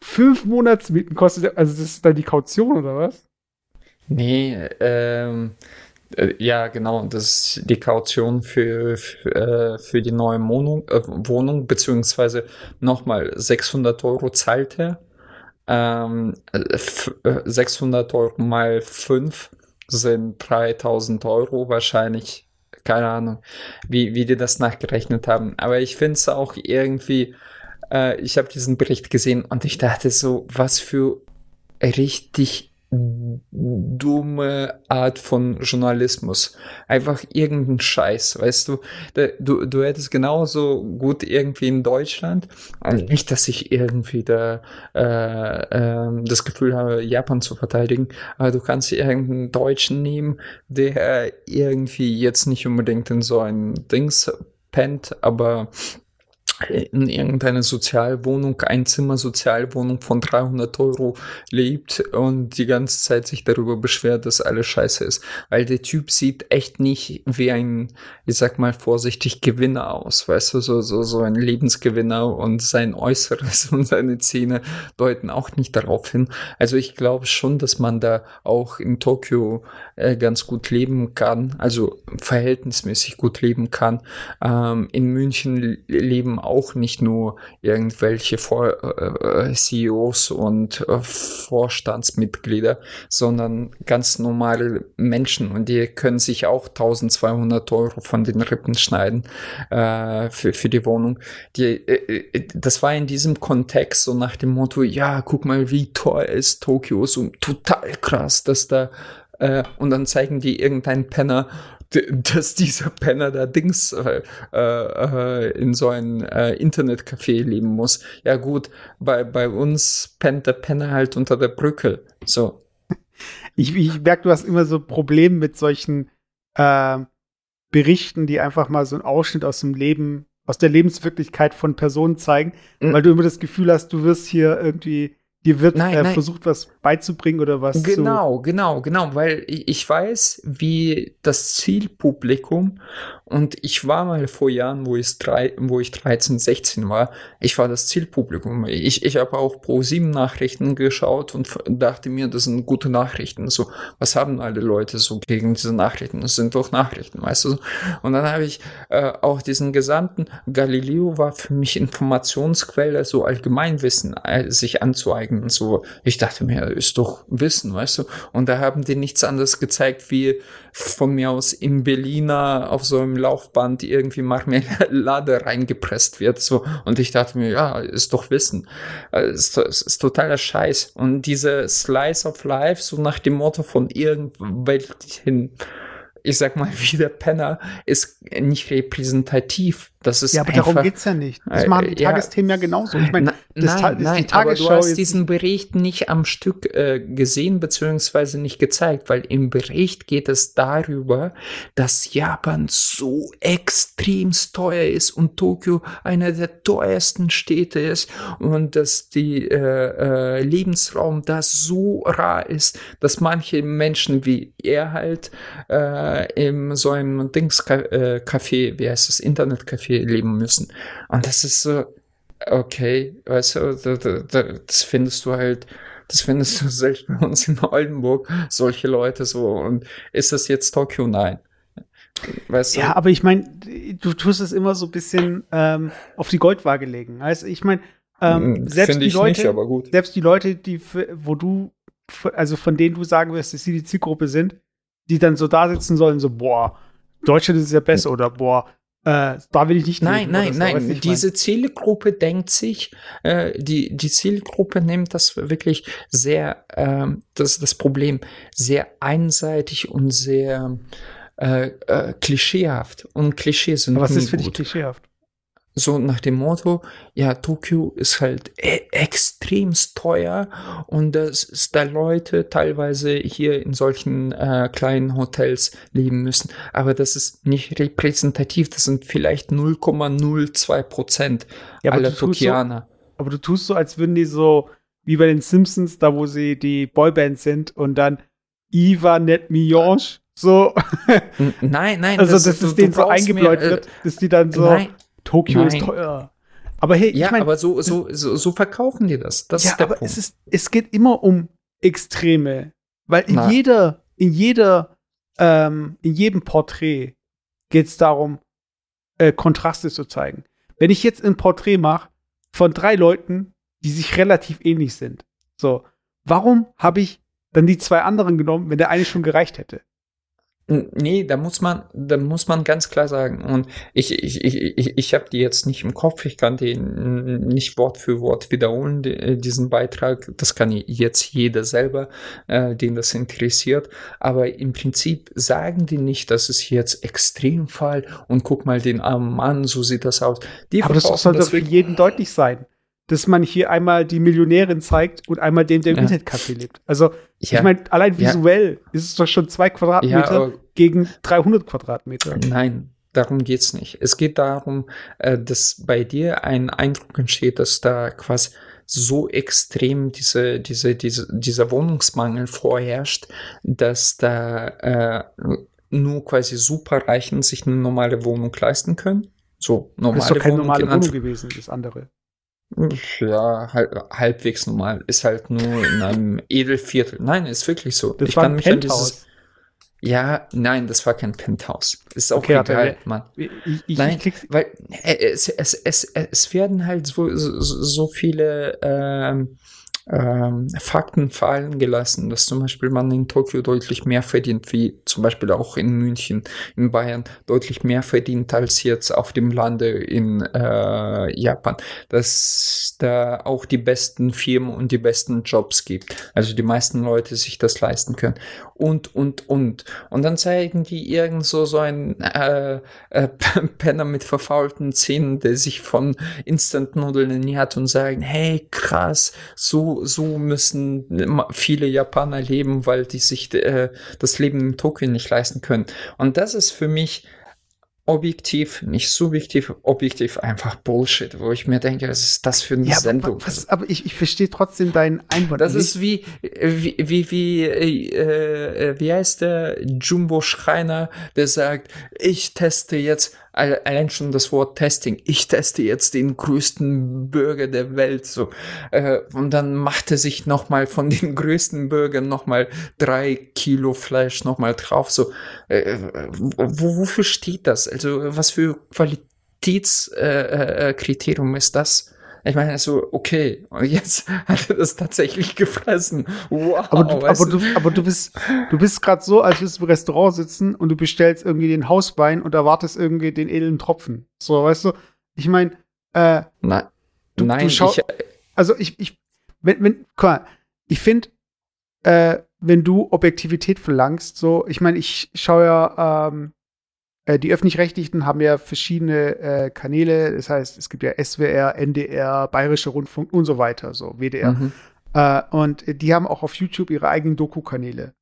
Speaker 1: Fünf Monatsmieten kostet... Also das ist dann die Kaution, oder was?
Speaker 2: Nee, ähm... Äh, ja, genau. Das ist die Kaution für, für, äh, für die neue Wohnung, äh, Wohnung beziehungsweise nochmal 600 Euro zahlt er ähm, 600 äh, Euro mal 5 sind 3000 Euro wahrscheinlich. Keine Ahnung, wie, wie die das nachgerechnet haben. Aber ich finde es auch irgendwie, äh, ich habe diesen Bericht gesehen und ich dachte so, was für richtig dumme Art von Journalismus. Einfach irgendein Scheiß, weißt du? Du, du hättest genauso gut irgendwie in Deutschland, also nicht, dass ich irgendwie da äh, äh, das Gefühl habe, Japan zu verteidigen, aber du kannst irgendeinen Deutschen nehmen, der irgendwie jetzt nicht unbedingt in so ein Dings pennt, aber in irgendeiner Sozialwohnung, Einzimmer-Sozialwohnung von 300 Euro lebt und die ganze Zeit sich darüber beschwert, dass alles scheiße ist. Weil der Typ sieht echt nicht wie ein, ich sag mal vorsichtig, Gewinner aus, weißt du, so, so, so ein Lebensgewinner und sein Äußeres (laughs) und seine Zähne deuten auch nicht darauf hin. Also ich glaube schon, dass man da auch in Tokio äh, ganz gut leben kann, also verhältnismäßig gut leben kann. Ähm, in München leben auch nicht nur irgendwelche Vor äh, CEOs und äh, Vorstandsmitglieder, sondern ganz normale Menschen und die können sich auch 1200 Euro von den Rippen schneiden äh, für, für die Wohnung. Die, äh, äh, das war in diesem Kontext so nach dem Motto, ja, guck mal, wie teuer ist Tokio, so total krass, dass da äh, und dann zeigen die irgendeinen Penner, (laughs) dass dieser Penner da Dings äh, äh, in so ein äh, Internetcafé leben muss. Ja gut, bei, bei uns pennt der Penner halt unter der Brücke. So.
Speaker 1: Ich, ich merke, du hast immer so Probleme mit solchen äh, Berichten, die einfach mal so einen Ausschnitt aus dem Leben, aus der Lebenswirklichkeit von Personen zeigen, mhm. weil du immer das Gefühl hast, du wirst hier irgendwie Dir wird nein, äh, nein. versucht, was beizubringen oder was
Speaker 2: Genau, zu genau, genau, weil ich weiß, wie das Zielpublikum und ich war mal vor Jahren, wo ich, drei, wo ich 13, 16 war, ich war das Zielpublikum. Ich, ich habe auch pro 7 Nachrichten geschaut und dachte mir, das sind gute Nachrichten. So, was haben alle Leute so gegen diese Nachrichten? Das sind doch Nachrichten, weißt du? Und dann habe ich äh, auch diesen gesamten, Galileo war für mich Informationsquelle, so Allgemeinwissen äh, sich anzueignen. So, ich dachte mir, ist doch Wissen, weißt du? Und da haben die nichts anderes gezeigt, wie von mir aus im Berliner auf so einem Laufband irgendwie Marmelade reingepresst wird. So. Und ich dachte mir, ja, ist doch Wissen. Äh, ist, ist, ist totaler Scheiß. Und diese Slice of Life, so nach dem Motto von irgendwelchen ich sag mal, wie der Penner, ist nicht repräsentativ. Das ist
Speaker 1: ja, aber einfach, darum geht's ja nicht. Das machen die äh, Tagesthemen ja, ja genauso. Ich meine,
Speaker 2: das, nein, nein, die aber du hast diesen Bericht nicht am Stück äh, gesehen beziehungsweise nicht gezeigt, weil im Bericht geht es darüber, dass Japan so extrem teuer ist und Tokio einer der teuersten Städte ist und dass die äh, äh, Lebensraum da so rar ist, dass manche Menschen wie er halt äh, im so einem Dings-Café, äh, wie heißt das, Internetcafé leben müssen. Und das ist so, okay, weißt du, das findest du halt, das findest du (laughs) selbst bei uns in Oldenburg, solche Leute so. Und ist das jetzt Tokio? Nein.
Speaker 1: Weißt du? Ja, aber ich meine, du tust es immer so ein bisschen ähm, auf die Goldwaage legen. Also ich meine, ähm, hm, selbst die Leute, nicht, selbst die Leute, die, wo du, also von denen du sagen wirst, dass sie die Zielgruppe sind, die dann so da sitzen sollen, so, boah, Deutschland ist ja besser oder boah, äh, da will ich nicht.
Speaker 2: Nein, nein, nein. Diese mein. Zielgruppe denkt sich, äh, die, die Zielgruppe nimmt das wirklich sehr, äh, das ist das Problem, sehr einseitig und sehr äh, äh, klischeehaft. Und Klischees sind
Speaker 1: Aber was ist für dich klischeehaft?
Speaker 2: So nach dem Motto, ja, Tokio ist halt e extremst teuer und dass da Leute teilweise hier in solchen äh, kleinen Hotels leben müssen. Aber das ist nicht repräsentativ, das sind vielleicht 0,02 Prozent ja, aller Tokianer.
Speaker 1: So, aber du tust so, als würden die so, wie bei den Simpsons, da wo sie die Boyband sind und dann Iva Net Mionge so.
Speaker 2: Nein, nein.
Speaker 1: Also, das, dass es denen so eingebläut wird, dass die dann so. Nein, Tokio ist teuer. Aber hey,
Speaker 2: ja, ich mein, aber so, so, so, so verkaufen die das. Das
Speaker 1: ja, ist der aber Punkt. Es, ist, es geht immer um Extreme. Weil in Na. jeder, in jeder, ähm, in jedem Porträt geht es darum, äh, Kontraste zu zeigen. Wenn ich jetzt ein Porträt mache von drei Leuten, die sich relativ ähnlich sind, so, warum habe ich dann die zwei anderen genommen, wenn der eine schon gereicht hätte?
Speaker 2: Nee, da muss man, da muss man ganz klar sagen. Und ich, ich, ich, ich, ich habe die jetzt nicht im Kopf. Ich kann den nicht Wort für Wort wiederholen, äh, diesen Beitrag. Das kann jetzt jeder selber, äh, den das interessiert. Aber im Prinzip sagen die nicht, das ist jetzt Extremfall und guck mal den armen Mann, so sieht das aus. Die
Speaker 1: Aber das soll doch für jeden deutlich sein dass man hier einmal die Millionärin zeigt und einmal den, der im ja. Internetcafé lebt. Also, ja. ich meine, allein visuell ja. ist es doch schon zwei Quadratmeter gegen 300 Quadratmeter.
Speaker 2: Nein, darum geht's nicht. Es geht darum, äh, dass bei dir ein Eindruck entsteht, dass da quasi so extrem diese, diese, diese, dieser Wohnungsmangel vorherrscht, dass da äh, nur quasi Superreichen sich eine normale Wohnung leisten können. So normale
Speaker 1: das ist doch keine Wohnung normale Wohnung gewesen, das andere.
Speaker 2: Ja, halb, halbwegs normal. Ist halt nur in einem Edelviertel. Nein, ist wirklich so.
Speaker 1: Das ich war kann ein mich Penthouse. an dieses.
Speaker 2: Ja, nein, das war kein Penthouse. Ist auch okay, egal, Mann. Ich, ich, nein, ich weil äh, es, es, es, es werden halt so, so, so viele ähm, ähm, Fakten fallen gelassen, dass zum Beispiel man in Tokio deutlich mehr verdient, wie zum Beispiel auch in München, in Bayern deutlich mehr verdient als jetzt auf dem Lande in äh, Japan, dass da auch die besten Firmen und die besten Jobs gibt, also die meisten Leute sich das leisten können und und und und dann zeigen die irgend so so ein äh, äh, Penner mit verfaulten Zähnen, der sich von Instant Nudeln ernährt und sagen, hey krass, so so, müssen viele Japaner leben, weil die sich äh, das Leben in Tokio nicht leisten können. Und das ist für mich objektiv, nicht subjektiv, objektiv einfach Bullshit, wo ich mir denke, was ist das für eine ja, Sendung?
Speaker 1: Aber, was, aber ich, ich verstehe trotzdem deinen Einwand.
Speaker 2: Das ist wie, wie, wie, wie, äh, äh, wie heißt der Jumbo Schreiner, der sagt, ich teste jetzt allein schon das Wort Testing. Ich teste jetzt den größten Bürger der Welt, so. Äh, und dann macht er sich nochmal von den (laughs) größten Bürgern nochmal drei Kilo Fleisch nochmal drauf, so. Äh, wo, wofür steht das? Also, was für Qualitätskriterium äh, äh, ist das? Ich meine, so, okay, und (laughs) jetzt hat er das tatsächlich gefressen. Wow.
Speaker 1: Aber du, aber du, aber du bist, du bist gerade so, als würdest du im Restaurant sitzen und du bestellst irgendwie den Hauswein und erwartest irgendwie den edlen Tropfen. So, weißt du? Ich meine, äh,
Speaker 2: Nein. Du, Nein, du
Speaker 1: schau, ich, also ich, ich, wenn, wenn, guck mal, ich finde, äh, wenn du Objektivität verlangst, so, ich meine, ich schaue ja ähm, äh, die öffentlich-rechtlichen haben ja verschiedene äh, Kanäle, das heißt, es gibt ja SWR, NDR, Bayerische Rundfunk und so weiter, so WDR. Mhm. Äh, und die haben auch auf YouTube ihre eigenen Doku-Kanäle.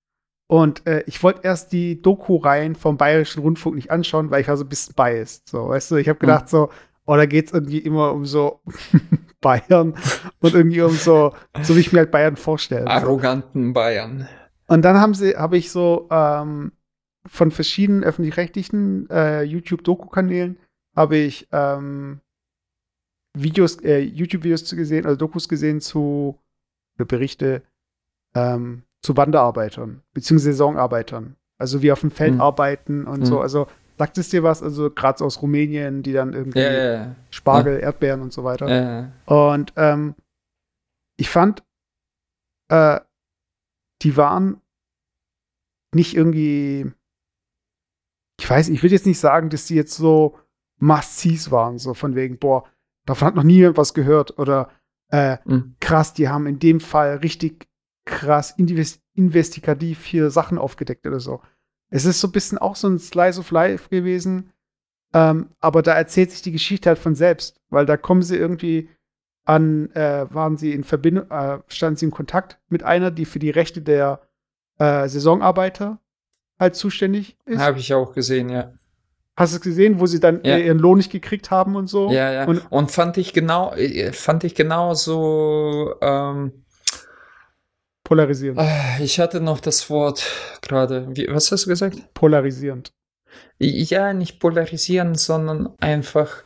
Speaker 1: Und äh, ich wollte erst die Doku-Reihen vom Bayerischen Rundfunk nicht anschauen, weil ich war so ein bisschen biased. So, weißt du, ich habe gedacht, mhm. so, oh, da geht es irgendwie immer um so (laughs) Bayern und irgendwie um so, so wie ich mir halt Bayern vorstelle.
Speaker 2: Arroganten Bayern.
Speaker 1: Und dann haben sie, habe ich so ähm, von verschiedenen öffentlich-rechtlichen äh, YouTube-Doku-Kanälen habe ich ähm, Videos, äh, YouTube-Videos gesehen, also Dokus gesehen zu Berichte ähm, zu Wanderarbeitern, beziehungsweise Saisonarbeitern. Also wie auf dem Feld mhm. arbeiten und mhm. so. Also sagt es dir was? Also gerade aus Rumänien, die dann irgendwie ja, ja, ja. Spargel, Erdbeeren und so weiter. Und ähm, ich fand, äh, die waren nicht irgendwie ich weiß, ich will jetzt nicht sagen, dass die jetzt so must waren, so von wegen, boah, davon hat noch nie jemand was gehört oder äh, mhm. krass, die haben in dem Fall richtig krass invest investigativ hier Sachen aufgedeckt oder so. Es ist so ein bisschen auch so ein Slice of Life gewesen, ähm, aber da erzählt sich die Geschichte halt von selbst, weil da kommen sie irgendwie an, äh, waren sie in Verbindung, äh, standen sie in Kontakt mit einer, die für die Rechte der äh, Saisonarbeiter halt zuständig ist.
Speaker 2: Habe ich auch gesehen, ja.
Speaker 1: Hast du es gesehen, wo sie dann ja. ihren Lohn nicht gekriegt haben und so?
Speaker 2: Ja, ja. Und, und fand ich genau, äh, fand ich genau so ähm,
Speaker 1: polarisierend.
Speaker 2: Ah, ich hatte noch das Wort gerade. Was hast du gesagt?
Speaker 1: Polarisierend.
Speaker 2: Ja, nicht polarisierend, sondern einfach,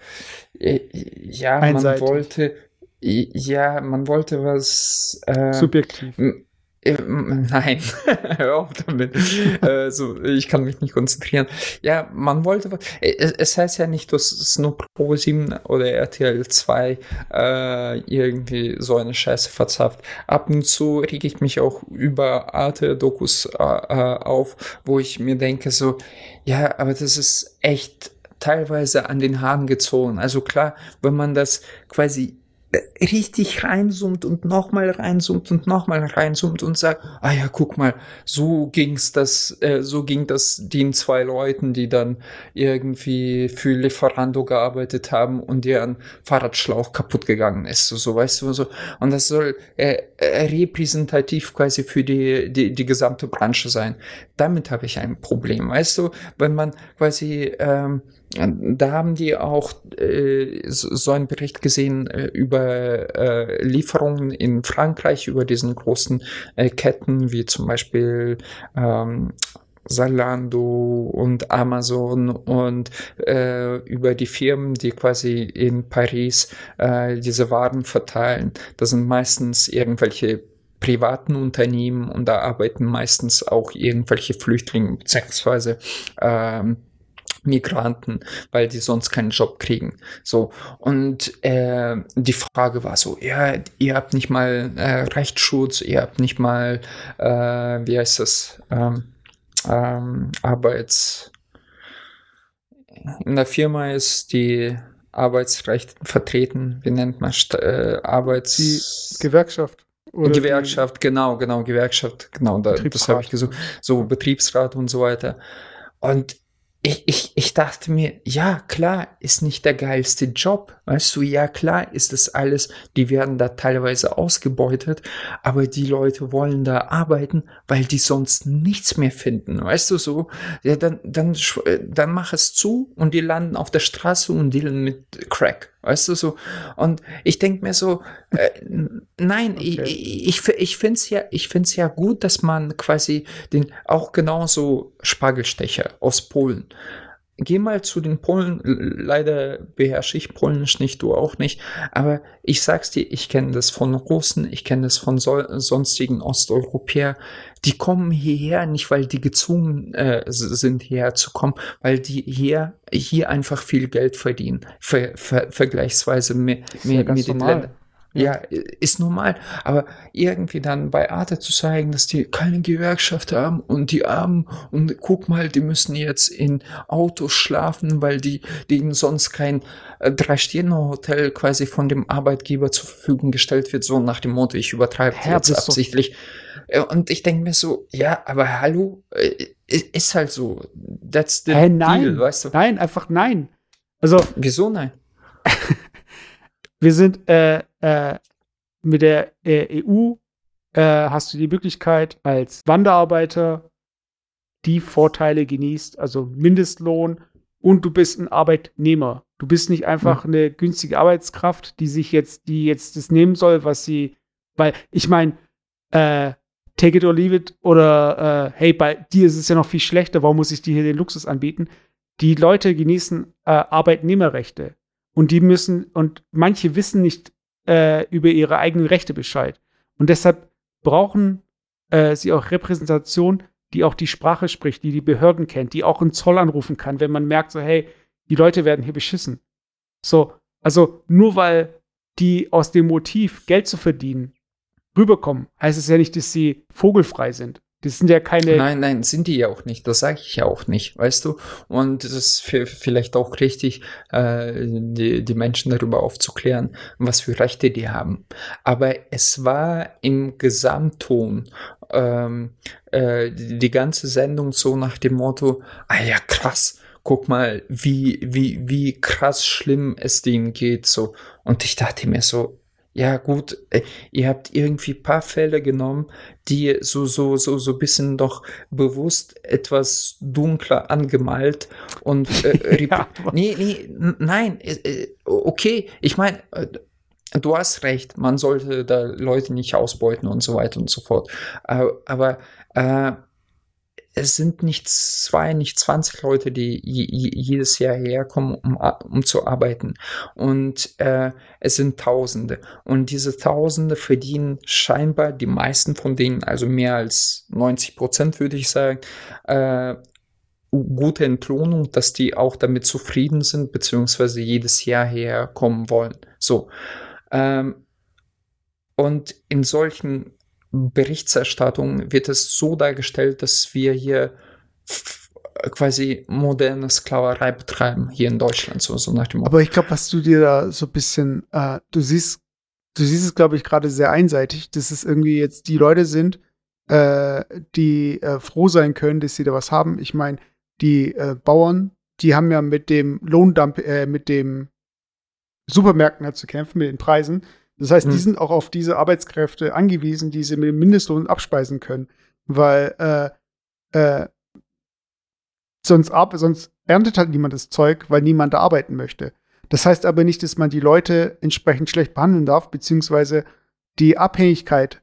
Speaker 2: äh, ja, Einseitig. man wollte, ja, man wollte was
Speaker 1: äh, subjektiv
Speaker 2: äh, nein, (laughs) hör auf damit. äh, so, ich kann mich nicht konzentrieren. Ja, man wollte, äh, es, heißt ja nicht, dass nur Pro 7 oder RTL 2 äh, irgendwie so eine Scheiße verzapft. Ab und zu rege ich mich auch über Arte-Dokus äh, äh, auf, wo ich mir denke so, ja, aber das ist echt teilweise an den Haaren gezogen. Also klar, wenn man das quasi richtig reinzoomt und nochmal reinzoomt und nochmal reinzoomt und sagt, ah ja, guck mal, so ging's das, äh, so ging das den zwei Leuten, die dann irgendwie für Lieferando gearbeitet haben und deren Fahrradschlauch kaputt gegangen ist, so, so weißt du, so. Und das soll äh, äh repräsentativ quasi für die, die, die gesamte Branche sein. Damit habe ich ein Problem, weißt du, wenn man quasi, ähm, da haben die auch äh, so einen Bericht gesehen äh, über äh, Lieferungen in Frankreich, über diesen großen äh, Ketten wie zum Beispiel ähm, Zalando und Amazon und äh, über die Firmen, die quasi in Paris äh, diese Waren verteilen. Das sind meistens irgendwelche privaten Unternehmen und da arbeiten meistens auch irgendwelche Flüchtlinge beziehungsweise ähm, Migranten, weil die sonst keinen Job kriegen. So und äh, die Frage war so, ja, ihr habt nicht mal äh, Rechtsschutz, ihr habt nicht mal, äh, wie heißt das, ähm, ähm, Arbeits in der Firma ist die Arbeitsrecht vertreten. Wie nennt man äh, Arbeits
Speaker 1: die Gewerkschaft?
Speaker 2: Gewerkschaft, genau, genau, Gewerkschaft, genau, da, das habe ich gesucht. So Betriebsrat und so weiter. Und ich, ich, ich dachte mir, ja, klar, ist nicht der geilste Job. Weißt du, ja, klar ist das alles, die werden da teilweise ausgebeutet, aber die Leute wollen da arbeiten, weil die sonst nichts mehr finden. Weißt du so? Ja, dann, dann, dann mach es zu und die landen auf der Straße und dealen mit Crack. Weißt du so? Und ich denke mir so, äh, nein, okay. ich, ich, ich finde es ja, ich find's ja gut, dass man quasi den auch genauso Spargelstecher aus Polen geh mal zu den Polen. Leider beherrsche ich Polnisch nicht, du auch nicht. Aber ich sag's dir, ich kenne das von Russen, ich kenne das von so, sonstigen Osteuropäern. Die kommen hierher nicht, weil die gezwungen äh, sind, hierher zu kommen, weil die hier, hier einfach viel Geld verdienen. Ver, ver, vergleichsweise mehr, mehr ja mit den Ländern. Ja, ist normal. Aber irgendwie dann bei Arte zu zeigen, dass die keine Gewerkschaft haben und die Armen und guck mal, die müssen jetzt in Autos schlafen, weil die denen sonst kein äh, Drei-Sterne-Hotel quasi von dem Arbeitgeber zur Verfügung gestellt wird, so nach dem Motto, ich übertreibe jetzt absichtlich. Äh, und ich denke mir so, ja, aber hallo, äh, ist halt so. That's
Speaker 1: the hey, nein, deal, weißt du? Nein, einfach nein. Also.
Speaker 2: Wieso nein? (laughs)
Speaker 1: wir sind äh, äh, mit der äh, EU äh, hast du die Möglichkeit, als Wanderarbeiter die Vorteile genießt, also Mindestlohn und du bist ein Arbeitnehmer. Du bist nicht einfach mhm. eine günstige Arbeitskraft, die sich jetzt, die jetzt das nehmen soll, was sie, weil ich meine, äh, take it or leave it oder äh, hey, bei dir ist es ja noch viel schlechter, warum muss ich dir hier den Luxus anbieten? Die Leute genießen äh, Arbeitnehmerrechte und die müssen, und manche wissen nicht äh, über ihre eigenen Rechte Bescheid. Und deshalb brauchen äh, sie auch Repräsentation, die auch die Sprache spricht, die die Behörden kennt, die auch einen Zoll anrufen kann, wenn man merkt, so, hey, die Leute werden hier beschissen. So, also nur weil die aus dem Motiv, Geld zu verdienen, rüberkommen, heißt es ja nicht, dass sie vogelfrei sind. Das sind ja keine.
Speaker 2: Nein, nein, sind die ja auch nicht. Das sage ich ja auch nicht, weißt du? Und es ist vielleicht auch richtig, äh, die, die Menschen darüber aufzuklären, was für Rechte die haben. Aber es war im Gesamtton ähm, äh, die, ganze Sendung so nach dem Motto, ah ja, krass, guck mal, wie, wie, wie krass schlimm es denen geht, so. Und ich dachte mir so, ja gut, äh, ihr habt irgendwie paar Fälle genommen, die so so so so bisschen doch bewusst etwas dunkler angemalt und äh, (laughs) ja, nee nee nein äh, äh okay, ich meine du hast recht, man sollte da Leute nicht ausbeuten und so weiter und so fort, aber, aber äh, es sind nicht zwei, nicht 20 Leute, die jedes Jahr herkommen, um, um zu arbeiten. Und äh, es sind Tausende. Und diese Tausende verdienen scheinbar, die meisten von denen, also mehr als 90 Prozent würde ich sagen, äh, gute Entlohnung, dass die auch damit zufrieden sind, beziehungsweise jedes Jahr herkommen wollen. So. Ähm, und in solchen Berichterstattung wird es so dargestellt, dass wir hier quasi moderne Sklaverei betreiben hier in Deutschland, so, so nach dem
Speaker 1: Motto. Aber ich glaube, was du dir da so ein bisschen, äh, du siehst, du siehst es, glaube ich, gerade sehr einseitig, dass es irgendwie jetzt die Leute sind, äh, die äh, froh sein können, dass sie da was haben. Ich meine, die äh, Bauern, die haben ja mit dem Lohndump, äh, mit dem Supermärkten halt zu kämpfen, mit den Preisen. Das heißt, mhm. die sind auch auf diese Arbeitskräfte angewiesen, die sie mit dem Mindestlohn abspeisen können. Weil äh, äh, sonst, sonst erntet halt niemand das Zeug, weil niemand da arbeiten möchte. Das heißt aber nicht, dass man die Leute entsprechend schlecht behandeln darf, beziehungsweise die Abhängigkeit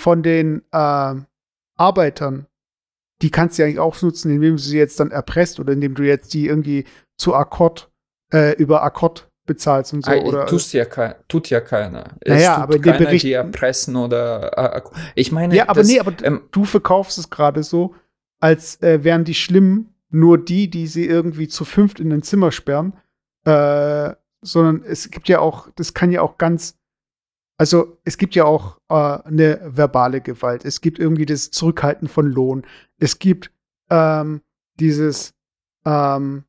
Speaker 1: von den äh, Arbeitern, die kannst du ja eigentlich auch nutzen, indem du sie jetzt dann erpresst oder indem du jetzt die irgendwie zu Akkord, äh, über Akkord bezahlst und so.
Speaker 2: Ah, oder tust ja tut ja keiner.
Speaker 1: Es naja, aber
Speaker 2: keiner,
Speaker 1: Bericht,
Speaker 2: die erpressen oder äh, ich meine.
Speaker 1: Ja, aber das, nee, aber ähm, du verkaufst es gerade so, als äh, wären die schlimm nur die, die sie irgendwie zu fünft in ein Zimmer sperren. Äh, sondern es gibt ja auch, das kann ja auch ganz, also es gibt ja auch äh, eine verbale Gewalt. Es gibt irgendwie das Zurückhalten von Lohn. Es gibt ähm, dieses, ähm,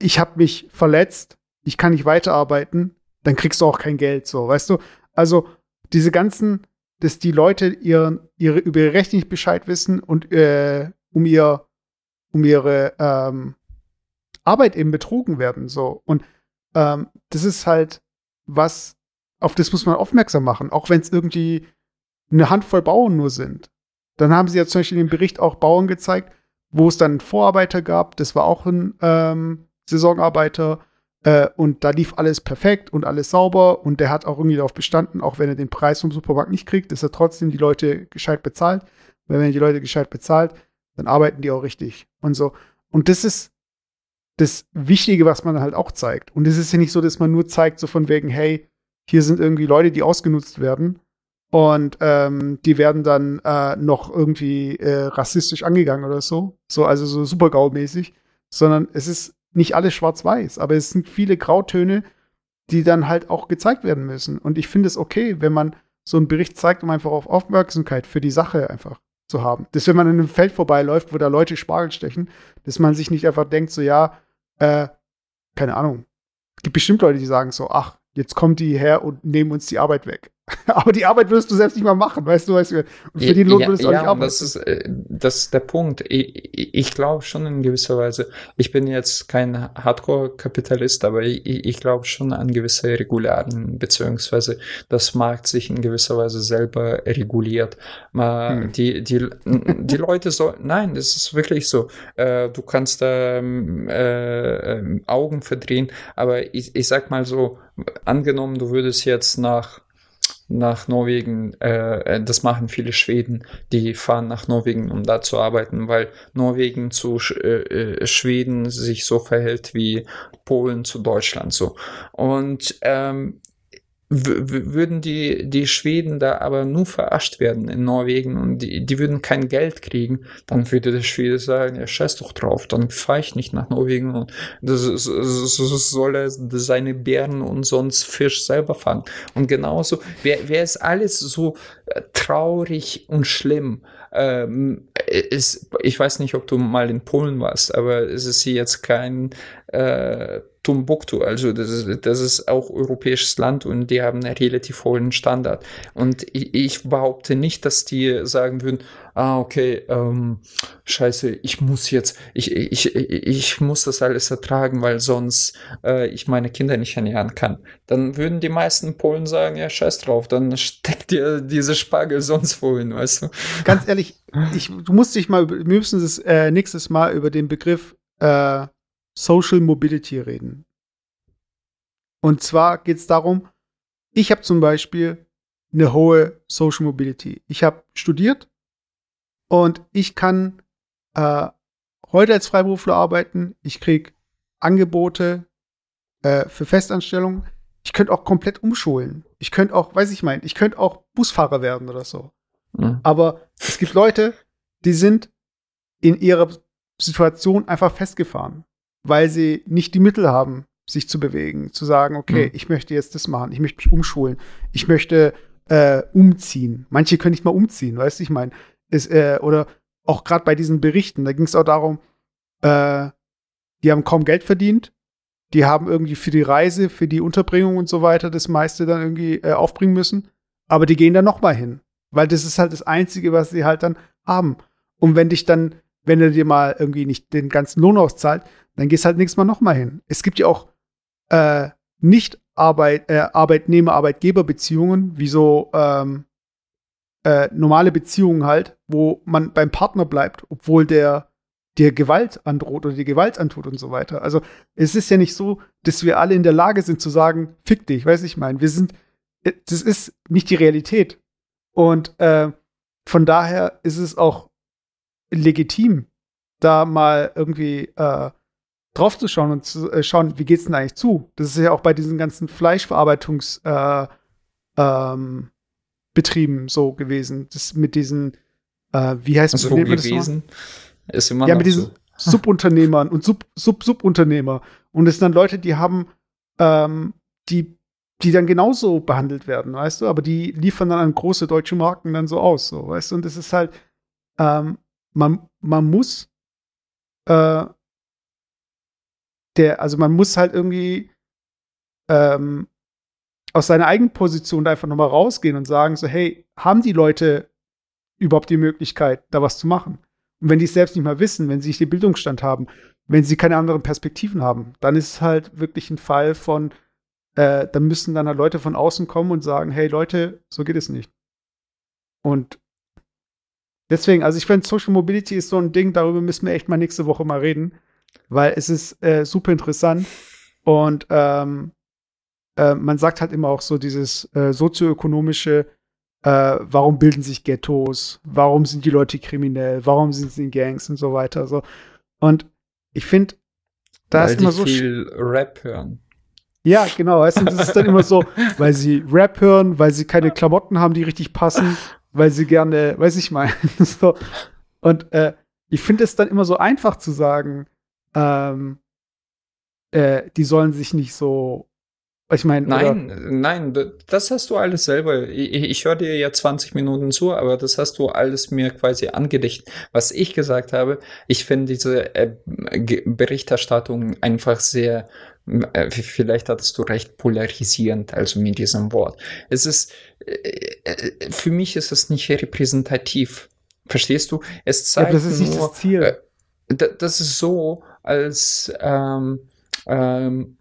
Speaker 1: ich habe mich verletzt ich kann nicht weiterarbeiten, dann kriegst du auch kein Geld, so, weißt du? Also, diese ganzen, dass die Leute ihren, ihre, über ihre Rechte nicht Bescheid wissen und äh, um ihr, um ihre ähm, Arbeit eben betrogen werden, so. Und ähm, das ist halt was, auf das muss man aufmerksam machen, auch wenn es irgendwie eine Handvoll Bauern nur sind. Dann haben sie ja zum Beispiel in dem Bericht auch Bauern gezeigt, wo es dann einen Vorarbeiter gab, das war auch ein ähm, Saisonarbeiter, äh, und da lief alles perfekt und alles sauber und der hat auch irgendwie darauf bestanden, auch wenn er den Preis vom Supermarkt nicht kriegt, dass er trotzdem die Leute gescheit bezahlt. Weil wenn er die Leute gescheit bezahlt, dann arbeiten die auch richtig und so. Und das ist das Wichtige, was man halt auch zeigt. Und es ist ja nicht so, dass man nur zeigt, so von wegen, hey, hier sind irgendwie Leute, die ausgenutzt werden und ähm, die werden dann äh, noch irgendwie äh, rassistisch angegangen oder so. So, also so super GAU-mäßig. Sondern es ist nicht alles schwarz-weiß, aber es sind viele Grautöne, die dann halt auch gezeigt werden müssen. Und ich finde es okay, wenn man so einen Bericht zeigt, um einfach auf Aufmerksamkeit für die Sache einfach zu haben. Dass wenn man in einem Feld vorbeiläuft, wo da Leute Spargel stechen, dass man sich nicht einfach denkt, so ja, äh, keine Ahnung. Es gibt bestimmt Leute, die sagen so, ach, jetzt kommen die her und nehmen uns die Arbeit weg. (laughs) Aber die Arbeit würdest du selbst nicht mal machen, weißt du, weißt du. Und für den Lohn würdest du
Speaker 2: ja,
Speaker 1: auch nicht arbeiten.
Speaker 2: Das ist, äh, das ist der Punkt. Ich, ich glaube schon in gewisser Weise, ich bin jetzt kein Hardcore-Kapitalist, aber ich, ich glaube schon an gewisse Regularien, beziehungsweise das Markt sich in gewisser Weise selber reguliert. Hm. Die, die, die Leute so, nein, das ist wirklich so. Äh, du kannst da ähm, äh, ähm, Augen verdrehen, aber ich, ich sag mal so, angenommen, du würdest jetzt nach nach Norwegen, äh, das machen viele Schweden, die fahren nach Norwegen, um da zu arbeiten, weil Norwegen zu Sch äh, Schweden sich so verhält wie Polen zu Deutschland so. Und ähm, würden die, die Schweden da aber nur verarscht werden in Norwegen und die, die würden kein Geld kriegen, dann würde der Schwede sagen, ja, scheiß doch drauf, dann fahre ich nicht nach Norwegen und das, das, das soll er seine Bären und sonst Fisch selber fangen. Und genauso wäre wär es alles so äh, traurig und schlimm. Ähm, ist, ich weiß nicht, ob du mal in Polen warst, aber es ist hier jetzt kein äh, Tumbuktu, also das ist, das ist auch europäisches Land und die haben einen relativ hohen Standard. Und ich, ich behaupte nicht, dass die sagen würden, ah, okay, ähm, scheiße, ich muss jetzt, ich, ich, ich muss das alles ertragen, weil sonst äh, ich meine Kinder nicht ernähren kann. Dann würden die meisten Polen sagen, ja, scheiß drauf, dann steckt dir diese Spargel sonst wohin, weißt du?
Speaker 1: Ganz ehrlich, ich, du musst dich mal, wir müssen das äh, nächstes Mal über den Begriff äh, Social Mobility reden. Und zwar geht es darum, ich habe zum Beispiel eine hohe Social Mobility. Ich habe studiert und ich kann äh, heute als Freiberufler arbeiten, ich krieg Angebote äh, für Festanstellungen. Ich könnte auch komplett umschulen. Ich könnte auch, weiß ich mein, ich könnte auch Busfahrer werden oder so. Mhm. Aber es gibt Leute, die sind in ihrer Situation einfach festgefahren, weil sie nicht die Mittel haben, sich zu bewegen, zu sagen, okay, mhm. ich möchte jetzt das machen, ich möchte mich umschulen, ich möchte äh, umziehen. Manche können nicht mal umziehen, weißt du, ich meine, äh, oder auch gerade bei diesen Berichten, da ging es auch darum, äh, die haben kaum Geld verdient, die haben irgendwie für die Reise, für die Unterbringung und so weiter das meiste dann irgendwie äh, aufbringen müssen, aber die gehen dann noch mal hin, weil das ist halt das Einzige, was sie halt dann haben. Und wenn dich dann, wenn er dir mal irgendwie nicht den ganzen Lohn auszahlt, dann gehst halt nächstes Mal noch mal hin. Es gibt ja auch äh, nicht Arbeit, äh, Arbeitnehmer-Arbeitgeber-Beziehungen, wie so ähm, äh, normale Beziehungen halt, wo man beim Partner bleibt, obwohl der dir Gewalt androht oder die Gewalt antut und so weiter. Also es ist ja nicht so, dass wir alle in der Lage sind zu sagen, fick dich, weiß ich mein. Wir sind, äh, das ist nicht die Realität. Und äh, von daher ist es auch legitim, da mal irgendwie äh, drauf zu schauen und zu äh, schauen, wie geht's denn eigentlich zu? Das ist ja auch bei diesen ganzen Fleischverarbeitungsbetrieben äh, ähm, so gewesen. Das mit diesen, äh, wie heißt
Speaker 2: also das? gewesen?
Speaker 1: Ist immer ja, mit diesen so. Subunternehmern und Sub, Sub, Subunternehmer. Und es sind dann Leute, die haben, ähm, die, die dann genauso behandelt werden, weißt du, aber die liefern dann an große deutsche Marken dann so aus, so, weißt du, und das ist halt, ähm, man, man muss äh, der, also man muss halt irgendwie ähm, aus seiner eigenen Position einfach nochmal rausgehen und sagen so, hey, haben die Leute überhaupt die Möglichkeit, da was zu machen? Und wenn die es selbst nicht mal wissen, wenn sie nicht den Bildungsstand haben, wenn sie keine anderen Perspektiven haben, dann ist es halt wirklich ein Fall von, äh, da müssen dann halt Leute von außen kommen und sagen, hey Leute, so geht es nicht. Und deswegen, also ich finde, Social Mobility ist so ein Ding, darüber müssen wir echt mal nächste Woche mal reden, weil es ist äh, super interessant und ähm, äh, man sagt halt immer auch so dieses äh, sozioökonomische, äh, warum bilden sich Ghettos, warum sind die Leute kriminell, warum sind sie in Gangs und so weiter. So. Und ich finde, da weil ist immer so
Speaker 2: viel Rap hören.
Speaker 1: Ja, genau. Weißt du, das ist dann immer so, (laughs) weil sie Rap hören, weil sie keine Klamotten haben, die richtig passen, weil sie gerne, weiß ich mal. (laughs) so. Und äh, ich finde es dann immer so einfach zu sagen, ähm, äh, die sollen sich nicht so ich meine,
Speaker 2: nein, oder? nein, das hast du alles selber. Ich, ich höre dir ja 20 Minuten zu, aber das hast du alles mir quasi angedichtet. Was ich gesagt habe, ich finde diese äh, Berichterstattung einfach sehr, äh, vielleicht hattest du recht, polarisierend, also mit diesem Wort. Es ist, äh, äh für mich ist es nicht repräsentativ. Verstehst du? Es zeigt ja, das ist nur, nicht das Ziel. Äh, das ist so, als ähm, ähm,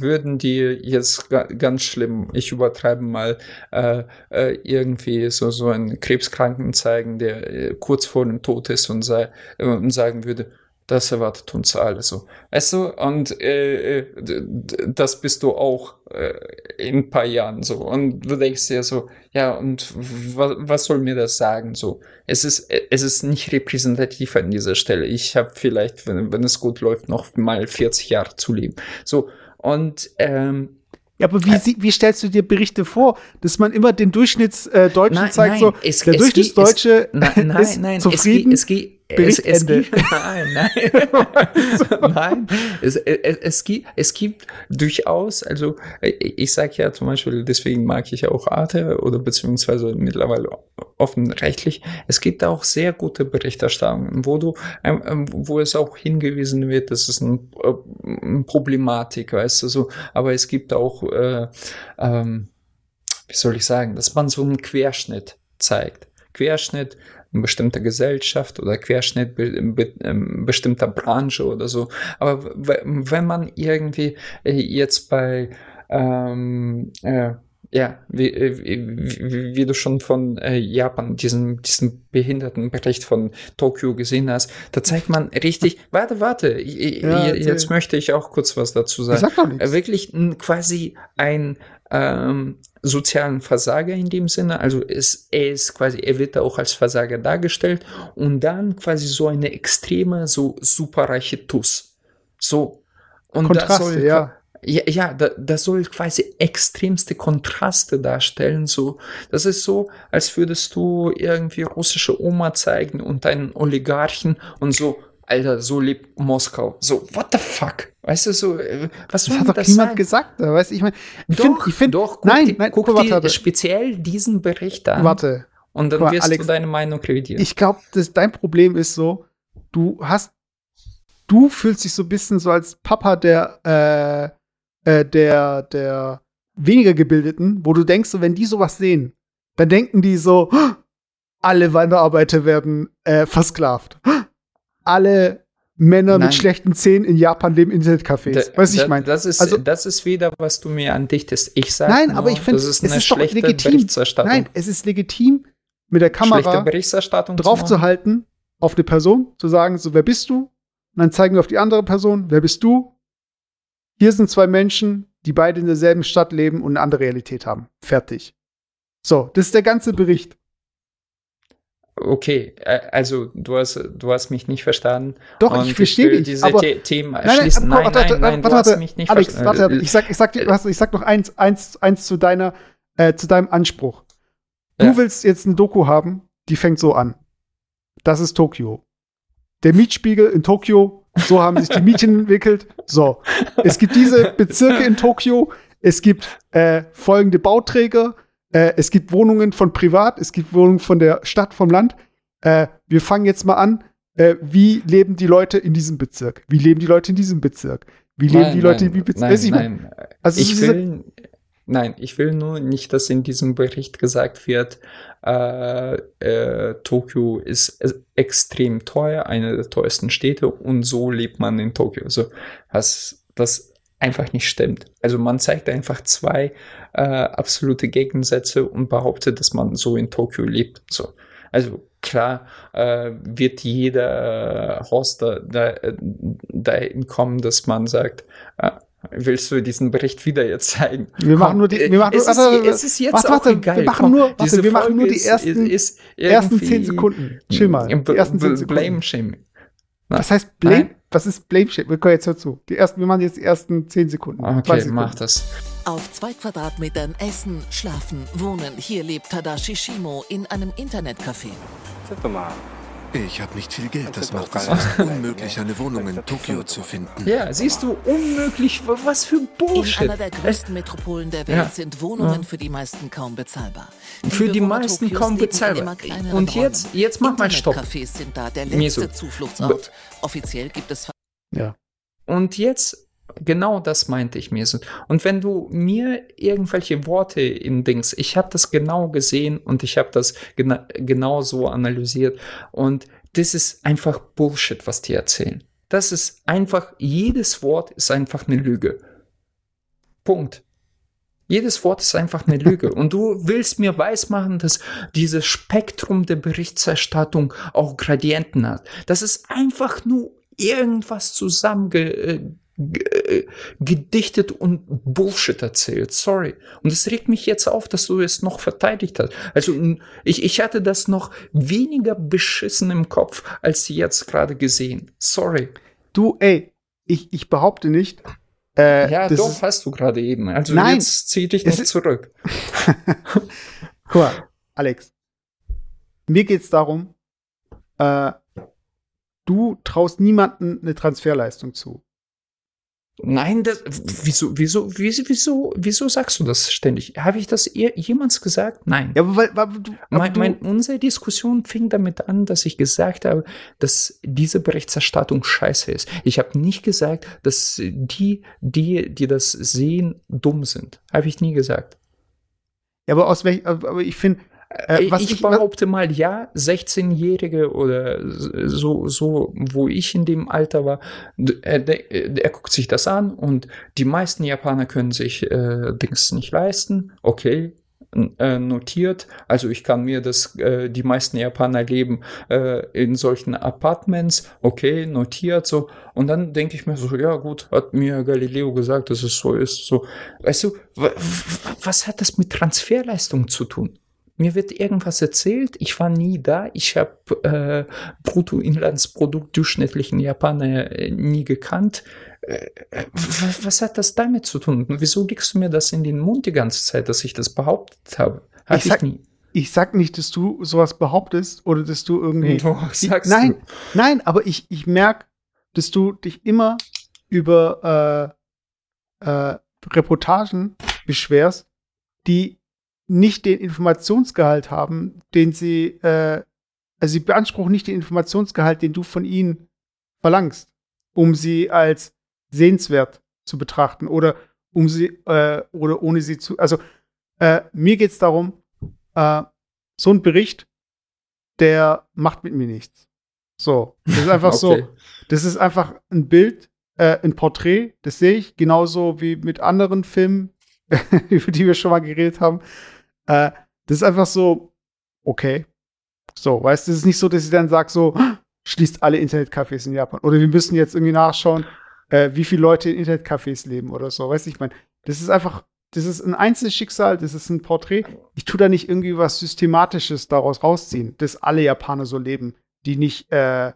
Speaker 2: würden die jetzt ganz schlimm, ich übertreibe mal, äh, äh, irgendwie so, so einen Krebskranken zeigen, der äh, kurz vor dem Tod ist und, sei, und sagen würde, das erwartet uns alle so. Weißt du, und äh, äh das bist du auch äh, in ein paar Jahren so. Und du denkst dir so, ja, und was soll mir das sagen? So, es ist, es ist nicht repräsentativ an dieser Stelle. Ich habe vielleicht, wenn, wenn es gut läuft, noch mal 40 Jahre zu leben. So, und ähm,
Speaker 1: ja, aber wie, äh, wie stellst du dir Berichte vor, dass man immer den Durchschnittsdeutschen äh, zeigt, nein, so
Speaker 2: es,
Speaker 1: der Durchschnittsdeutsche
Speaker 2: nein, nein, (laughs) ist nein, zufrieden? Es, geht, es, es, gibt, (laughs) nein, nein, (laughs) nein. Es, es, es, gibt, es gibt durchaus, also ich sage ja zum Beispiel, deswegen mag ich auch Arte oder beziehungsweise mittlerweile offen rechtlich. Es gibt auch sehr gute Berichterstattungen, wo du, ähm, wo es auch hingewiesen wird, das ist eine, eine Problematik, weißt du so. Aber es gibt auch, äh, ähm, wie soll ich sagen, dass man so einen Querschnitt zeigt. Querschnitt bestimmter Gesellschaft oder Querschnitt be be ähm, bestimmter Branche oder so. Aber wenn man irgendwie äh, jetzt bei ähm, äh, ja, wie, äh, wie, wie, du schon von äh, Japan, diesen, diesen Behindertenbericht von Tokio gesehen hast, da zeigt man richtig, (laughs) warte, warte, ja, jetzt möchte ich auch kurz was dazu sagen. Nichts. Wirklich quasi ein, ähm, sozialen Versager in dem Sinne. Also es, er ist quasi, er wird auch als Versager dargestellt und dann quasi so eine extreme, so superreiche Tuss. So. Und
Speaker 1: Kontraste,
Speaker 2: das soll,
Speaker 1: ja.
Speaker 2: Ja, ja da, das soll quasi extremste Kontraste darstellen. So, das ist so, als würdest du irgendwie russische Oma zeigen und einen Oligarchen und so, Alter, so lebt Moskau. So, what the fuck? Weißt du, so, äh, was
Speaker 1: Das hat doch
Speaker 2: das
Speaker 1: niemand
Speaker 2: sein?
Speaker 1: gesagt. da Weißt, du, ich meine, ich
Speaker 2: Doch,
Speaker 1: finde, ich find,
Speaker 2: doch, guck
Speaker 1: nein, nein,
Speaker 2: guck
Speaker 1: guck mal,
Speaker 2: dir
Speaker 1: warte,
Speaker 2: speziell diesen Bericht an
Speaker 1: warte.
Speaker 2: und dann
Speaker 1: mal,
Speaker 2: wirst
Speaker 1: Alex,
Speaker 2: du deine Meinung revidieren.
Speaker 1: Ich glaube, dein Problem ist so, du hast, du fühlst dich so ein bisschen so als Papa der, äh, äh, der, der weniger Gebildeten, wo du denkst, so, wenn die sowas sehen, dann denken die so, "Oh, alle Wanderarbeiter werden äh, versklavt. Alle Männer
Speaker 2: Nein.
Speaker 1: mit schlechten Zähnen in Japan leben in Internetcafés. Weißt du,
Speaker 2: da-
Speaker 1: ich meine?
Speaker 2: Das ist,
Speaker 1: Also-
Speaker 2: das ist wieder, was du mir andichtest. Ich sage
Speaker 1: Nein,
Speaker 2: nur,
Speaker 1: aber ich finde, es
Speaker 2: ist
Speaker 1: ist doch legitim. Nein, es ist legitim, mit der Kamera
Speaker 2: Berichterstattung zu
Speaker 1: drauf
Speaker 2: machen.
Speaker 1: zu halten, auf eine Person, zu sagen, so, wer bist du? Und dann zeigen wir auf die andere Person, wer bist du? Hier sind zwei Menschen, die beide in derselben Stadt leben und eine andere Realität haben. Fertig. So, das ist der ganze Bericht.
Speaker 2: Okay, äh, also du hast, du hast mich nicht verstanden.
Speaker 1: Doch,
Speaker 2: Und
Speaker 1: ich verstehe dich,
Speaker 2: diese
Speaker 1: aber-
Speaker 2: The Themen
Speaker 1: Nein, nein,
Speaker 2: erschließen. Nein,
Speaker 1: warte,
Speaker 2: nein,
Speaker 1: warte,
Speaker 2: nein,
Speaker 1: warte, warte.
Speaker 2: mich nicht
Speaker 1: Alex,
Speaker 2: verstanden.
Speaker 1: warte, ich sag, ich sag, dir- ich sag noch eins, eins, eins zu deiner, äh, zu deinem Anspruch. Du
Speaker 2: Ja.
Speaker 1: willst jetzt ein Doku haben, die fängt so an. Das ist Tokio. Der Mietspiegel in Tokio, so haben sich die Mieten (laughs) entwickelt. So. Es gibt diese Bezirke in Tokio, es gibt äh, folgende Bauträger, äh, es gibt Wohnungen von privat, es gibt Wohnungen von der Stadt, vom Land. Äh, wir fangen jetzt mal an. Äh, wie leben die Leute in diesem Bezirk? Wie leben die Leute in diesem Bezirk? Wie leben
Speaker 2: Nein,
Speaker 1: die Leute
Speaker 2: nein,
Speaker 1: in diesem Bezirk?
Speaker 2: Nein,
Speaker 1: ich also
Speaker 2: ich will, nein, ich will nur nicht, dass in diesem Bericht gesagt wird, äh, äh, Tokio ist äh, extrem teuer, eine der teuersten Städte und so lebt man in Tokio. Also, was das einfach nicht stimmt. Also man zeigt einfach zwei äh, absolute Gegensätze und behauptet, dass man so in Tokio lebt. So. Also klar äh, wird jeder äh, Hoster da, äh, dahin kommen, dass man sagt, äh, willst du diesen Bericht wieder jetzt zeigen?
Speaker 1: Wir machen nur die- wir machen nur-
Speaker 2: es, ist,
Speaker 1: warte,
Speaker 2: es ist jetzt
Speaker 1: warte,
Speaker 2: auch
Speaker 1: warte,
Speaker 2: egal.
Speaker 1: wir machen nur- warte, wir machen nur die
Speaker 2: ist-
Speaker 1: ersten-
Speaker 2: ist, ist
Speaker 1: ersten zehn Sekunden. Chill mal. Die ersten zehn Sekunden.
Speaker 2: Blame Shaming.
Speaker 1: Was heißt Blame?
Speaker 2: Nein.
Speaker 1: Was ist Blame Shit? Wir können jetzt dazu. Die ersten, wir machen jetzt die ersten 10 Sekunden.
Speaker 2: Okay,
Speaker 1: 20 Sekunden.
Speaker 2: mach das.
Speaker 3: Auf zwei Quadratmetern Essen, Schlafen, Wohnen. Hier lebt Tadashi Shimo in einem Internetcafé.
Speaker 4: Ich habe nicht viel Geld, das macht es fast unmöglich, eine Wohnung in Tokio zu finden.
Speaker 2: Ja, siehst du, unmöglich, was für Bullshit.
Speaker 3: In einer der größten Metropolen der Welt
Speaker 2: ja.
Speaker 3: sind Wohnungen
Speaker 2: ja.
Speaker 3: für die meisten kaum bezahlbar.
Speaker 2: Die für die meisten
Speaker 3: Tokios
Speaker 2: kaum bezahlbar. Und jetzt, jetzt mach mal Stopp.
Speaker 3: Cafés sind da der letzte Zufluchtsort. Offiziell gibt es...
Speaker 1: Ja.
Speaker 2: Und jetzt genau das meinte ich mir so. Und wenn du mir irgendwelche Worte in Dings, ich habe das genau gesehen und ich habe das gena genau so analysiert. Und das ist einfach Bullshit, was die erzählen. Das ist einfach, jedes Wort ist einfach eine Lüge. Punkt. Jedes Wort ist einfach eine Lüge. (laughs) Und du willst mir weismachen, dass dieses Spektrum der Berichterstattung auch Gradienten hat. Das ist einfach nur irgendwas zusammenge ge- äh, gedichtet und Bullshit erzählt. Sorry. Und es regt mich jetzt auf, dass du es noch verteidigt hast. Also ich, ich hatte das noch weniger beschissen im Kopf, als jetzt gerade gesehen. Sorry.
Speaker 1: Du, ey, ich, ich behaupte nicht. Äh,
Speaker 2: Ja,
Speaker 1: das
Speaker 2: doch,
Speaker 1: Ist,
Speaker 2: hast du gerade eben. Also
Speaker 1: Nein.
Speaker 2: jetzt zieh dich nicht zurück. (laughs)
Speaker 1: guck mal, Alex. Mir geht's darum, äh, du traust niemanden eine Transferleistung zu.
Speaker 2: Nein, das, wieso, wieso, wieso, wieso, wieso sagst du das ständig? Habe ich das ihr, jemals gesagt? Nein.
Speaker 1: Ja, aber weil, weil du,
Speaker 2: Mein, mein, unsere Diskussion fing damit an, dass ich gesagt habe, dass diese Berichterstattung scheiße ist. Ich habe nicht gesagt, dass die, die, die das sehen, dumm sind. Habe ich nie gesagt.
Speaker 1: ja, aber aus welch, aber ich finde, äh, was
Speaker 2: ich, behaupte mal, ja, 16-Jährige oder so, so, wo ich in dem Alter war, d- er, der, er guckt sich das an und die meisten Japaner können sich äh, Dings nicht leisten. Okay, äh, notiert. Also ich kann mir das, äh, die meisten Japaner leben äh, in solchen Apartments, okay, notiert so. Und dann denke ich mir so, ja gut, hat mir Galileo gesagt, dass es so ist. So, weißt du, was hat das mit Transferleistung zu tun? Mir wird irgendwas erzählt, ich war nie da, ich habe äh, Bruttoinlandsprodukt durchschnittlichen Japaner äh, nie gekannt. Äh, was hat das damit zu tun? Wieso legst du mir das in den Mund die ganze Zeit, dass ich das behauptet habe?
Speaker 1: Hab ich, sag, nie. ich sag nicht, dass du sowas behauptest oder dass du irgendwie.
Speaker 2: Wo sagst
Speaker 1: nein,
Speaker 2: du?
Speaker 1: nein, aber ich, ich merke, dass du dich immer über äh, äh, Reportagen beschwerst, die nicht den Informationsgehalt haben, den sie, äh, also sie beanspruchen nicht den Informationsgehalt, den du von ihnen verlangst, um sie als sehenswert zu betrachten oder um sie äh, oder ohne sie zu. Also äh, mir geht es darum, äh, so ein Bericht, der macht mit mir nichts. So, das ist einfach (laughs) okay. so. Das ist einfach ein Bild, äh, ein Porträt. Das sehe ich genauso wie mit anderen Filmen, (laughs) über die wir schon mal geredet haben. Äh, das ist einfach so, okay. So, weißt du, es ist nicht so, dass ich dann sage, so, schließt alle Internetcafés in Japan. Oder wir müssen jetzt irgendwie nachschauen, äh, wie viele Leute in Internetcafés leben oder so. Weißt du, ich meine, das ist einfach, das ist ein Einzelschicksal, das ist ein Porträt. Ich tue da nicht irgendwie was Systematisches daraus rausziehen, dass alle Japaner so leben, die nicht äh,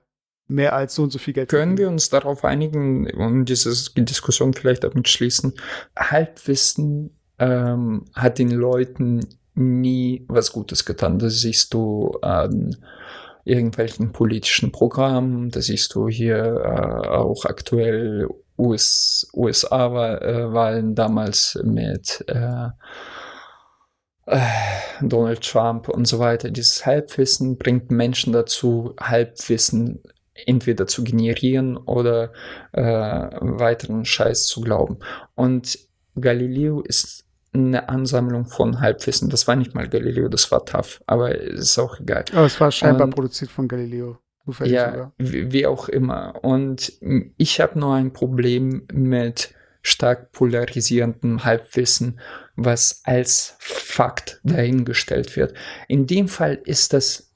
Speaker 1: mehr als so und so viel Geld
Speaker 2: Können wir uns darauf einigen und diese Diskussion vielleicht damit schließen? Halbwissen ähm, hat den Leuten nie was Gutes getan. Das siehst du an irgendwelchen politischen Programmen, das siehst du hier äh, auch aktuell US, USA-Wahlen damals mit äh, äh, Donald Trump und so weiter. Dieses Halbwissen bringt Menschen dazu, Halbwissen entweder zu generieren oder äh, weiteren Scheiß zu glauben. Und Galileo ist eine Ansammlung von Halbwissen. Das war nicht mal Galileo, das war TAF, aber ist auch egal.
Speaker 1: Aber es war scheinbar und, produziert von Galileo.
Speaker 2: Ja, wie, wie, auch immer. Und ich habe nur ein Problem mit stark polarisierendem Halbwissen, was als Fakt dahingestellt wird. In dem Fall ist das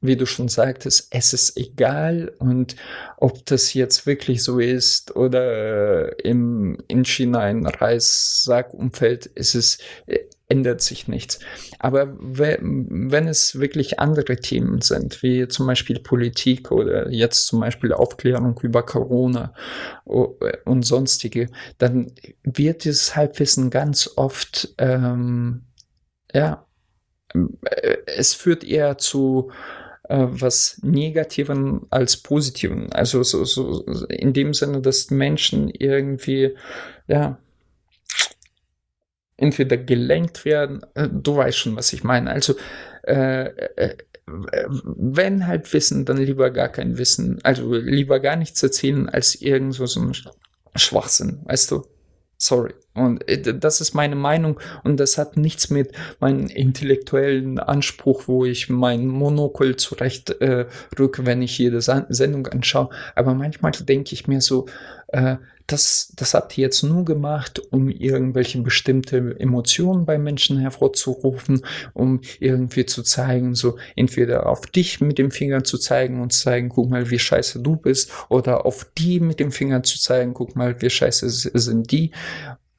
Speaker 2: wie du schon sagtest, es ist egal und ob das jetzt wirklich so ist oder äh, im, in China ein Reissack umfällt, ist äh, ändert sich nichts. Aber wenn es wirklich andere Themen sind, wie zum Beispiel Politik oder jetzt zum Beispiel Aufklärung über Corona und sonstige, dann wird dieses Halbwissen ganz oft, ähm, ja, äh, es führt eher zu äh, was Negativen als Positiven. Also so, so in dem Sinne, dass Menschen irgendwie, ja, entweder gelenkt werden, äh, du weißt schon, was ich meine. Also äh, äh, wenn halt Wissen, dann lieber gar kein Wissen. Also lieber gar nichts erzählen als irgend so, so ein Schwachsinn, weißt du? Sorry. Und äh, das ist meine Meinung und das hat nichts mit meinem intellektuellen Anspruch, wo ich mein Monokel zurecht äh, rücke, wenn ich jede Sendung anschaue. Aber manchmal denke ich mir so, äh, das, das habt ihr jetzt nur gemacht, um irgendwelche bestimmte Emotionen bei Menschen hervorzurufen, um irgendwie zu zeigen, so entweder auf dich mit dem Finger zu zeigen und zu zeigen, guck mal, wie scheiße du bist, oder auf die mit dem Finger zu zeigen, guck mal, wie scheiße sind die.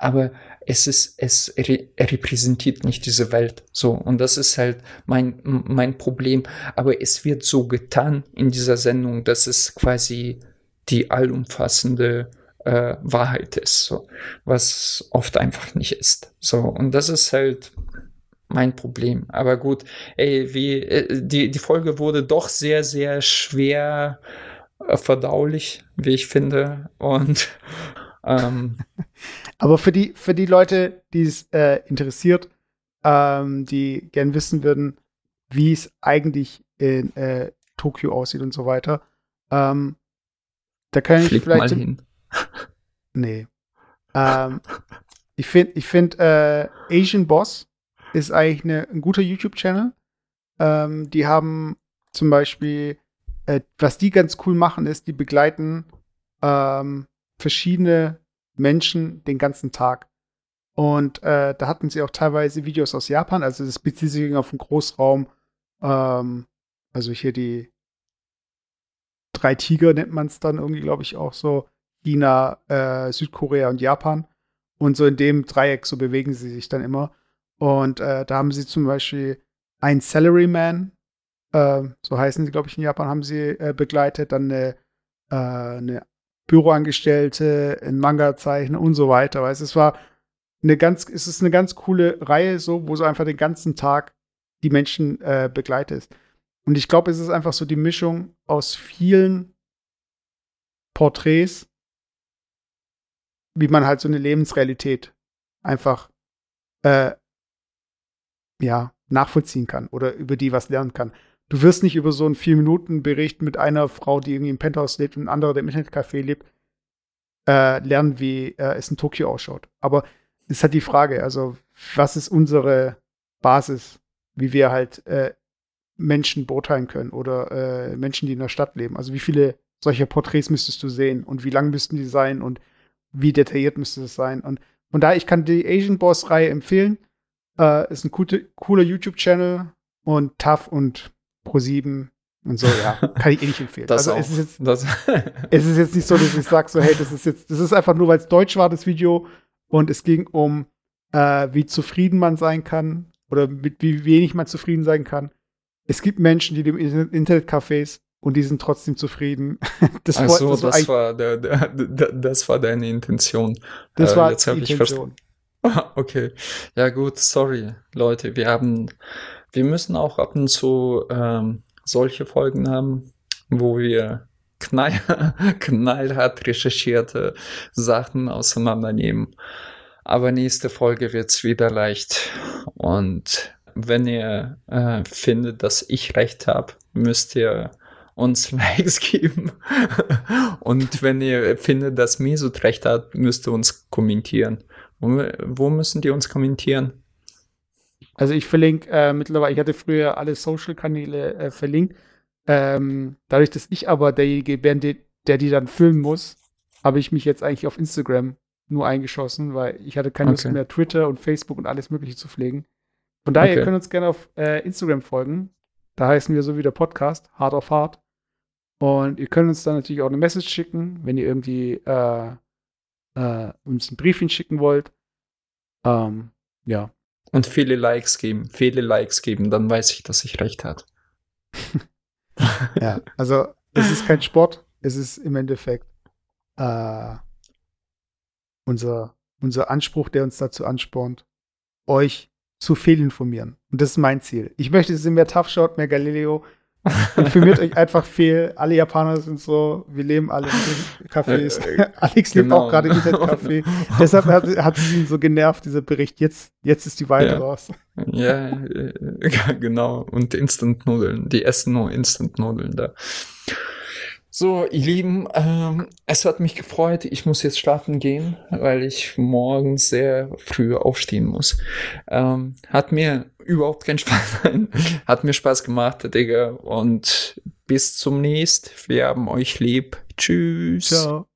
Speaker 2: Aber es ist, es re repräsentiert nicht diese Welt. So. Und das ist halt mein, mein Problem. Aber es wird so getan in dieser Sendung, dass es quasi die allumfassende äh, Wahrheit ist, so, was oft einfach nicht ist. So, und das ist halt mein Problem. Aber gut, ey, wie, äh, die, die Folge wurde doch sehr, sehr schwer äh, verdaulich, wie ich finde. Und ähm, (laughs)
Speaker 1: aber für die, für die Leute, die es äh, interessiert, ähm, die gern wissen würden, wie es eigentlich in äh, Tokio aussieht und so weiter, ähm, da kann ich vielleicht. Mal hin. (laughs) Nee. ähm, ich finde, ich find, äh, Asian Boss ist eigentlich eine, ein guter YouTube-Channel. Ähm, die haben zum Beispiel, äh, was die ganz cool machen, ist, die begleiten ähm, verschiedene Menschen den ganzen Tag. Und äh, da hatten sie auch teilweise Videos aus Japan, also das bezieht sich auf den Großraum, ähm, also hier die drei Tiger nennt man es dann irgendwie, glaube ich, auch so. China, äh, Südkorea und Japan. Und so in dem Dreieck, so bewegen sie sich dann immer. Und äh, da haben sie zum Beispiel einen Salaryman, äh, so heißen sie, glaube ich, in Japan, haben sie äh, begleitet, dann eine, äh, eine Büroangestellte, ein Manga-Zeichner und so weiter. Weißt, es war eine ganz, es ist eine ganz coole Reihe, so, wo so einfach den ganzen Tag die Menschen äh, begleitet. Und ich glaube, es ist einfach so die Mischung aus vielen Porträts, wie man halt so eine Lebensrealität einfach äh, ja, nachvollziehen kann oder über die was lernen kann. Du wirst nicht über so einen vier Minuten Bericht mit einer Frau, die irgendwie im Penthouse lebt und ein anderer, der im Internetcafé lebt, äh, lernen, wie äh, es in Tokio ausschaut. Aber es ist halt die Frage, also was ist unsere Basis, wie wir halt äh, Menschen beurteilen können oder äh, Menschen, die in der Stadt leben. Also wie viele solcher Porträts müsstest du sehen und wie lang müssten die sein und wie detailliert müsste es sein. Und von daher, ich kann die Asian Boss-Reihe empfehlen. Äh, ist ein gute, cooler YouTube-Channel und tough und Pro7 und so, ja, kann ich eh nicht empfehlen. (laughs)
Speaker 2: Das
Speaker 1: also
Speaker 2: auch.
Speaker 1: es ist jetzt,
Speaker 2: Das, (laughs)
Speaker 1: es ist jetzt nicht so, dass ich sage, so, hey, das ist jetzt, das ist einfach nur, weil es deutsch war, das Video, und es ging um, äh, wie zufrieden man sein kann oder mit wie wenig man zufrieden sein kann. Es gibt Menschen, die dem Internetcafés und die sind trotzdem zufrieden. (laughs)
Speaker 2: das, Ach so, das, das war, der, der, der, das war deine Intention.
Speaker 1: Das
Speaker 2: äh,
Speaker 1: war
Speaker 2: jetzt
Speaker 1: die
Speaker 2: ich
Speaker 1: Intention.
Speaker 2: Okay. Ja, gut, sorry, Leute. Wir haben, wir müssen auch ab und zu ähm, solche Folgen haben, wo wir knall, (laughs) knallhart recherchierte Sachen auseinandernehmen. Aber nächste Folge wird's wieder leicht. Und wenn ihr äh, findet, dass ich recht habe, müsst ihr uns (laughs) Likes geben. Und wenn ihr findet, dass Mesut recht hat, müsst ihr uns kommentieren. Wo, wo müssen die uns kommentieren?
Speaker 1: Also ich verlinke äh, mittlerweile, ich hatte früher alle Social-Kanäle äh, verlinkt. Ähm, dadurch, dass ich aber derjenige bin, der, der die dann filmen muss, habe ich mich jetzt eigentlich auf Instagram nur eingeschossen, weil ich hatte keine Lust
Speaker 2: Okay.
Speaker 1: mehr, Twitter und Facebook und alles Mögliche zu pflegen. Von daher, ihr
Speaker 2: Okay.
Speaker 1: könnt uns gerne auf äh, Instagram folgen. Da heißen wir so wie der Podcast, Hard of Hard. Und ihr könnt uns dann natürlich auch eine Message schicken, wenn ihr irgendwie äh, äh, uns ein Briefchen schicken wollt. Ähm, ja.
Speaker 2: Und viele Likes geben, viele Likes geben, dann weiß ich, dass ich recht hat.
Speaker 1: Ja, also es ist kein Sport, es ist im Endeffekt äh, unser, unser Anspruch, der uns dazu anspornt, euch zu fehlinformieren. Und das ist mein Ziel. Ich möchte, dass ihr mehr Tough Shot, mehr Galileo. Informiert euch einfach fehl. Alle Japaner sind so, wir leben alle in Cafés.
Speaker 2: Äh,
Speaker 1: Alex lebt
Speaker 2: genau.
Speaker 1: auch gerade im Internetcafé. (laughs) Deshalb hat, hat es ihn so genervt, dieser Bericht. Jetzt, jetzt ist die Weite
Speaker 2: Ja.
Speaker 1: raus.
Speaker 2: Ja, äh, genau. Und Instant-Nudeln. Die essen nur Instant-Nudeln da. So, ihr Lieben, ähm, es hat mich gefreut. Ich muss jetzt schlafen gehen, weil ich morgen sehr früh aufstehen muss. Ähm, hat mir überhaupt keinen Spaß, (laughs) hat mir Spaß gemacht, Digga. Und bis zum nächsten. Wir haben euch lieb. Tschüss.
Speaker 1: Ciao.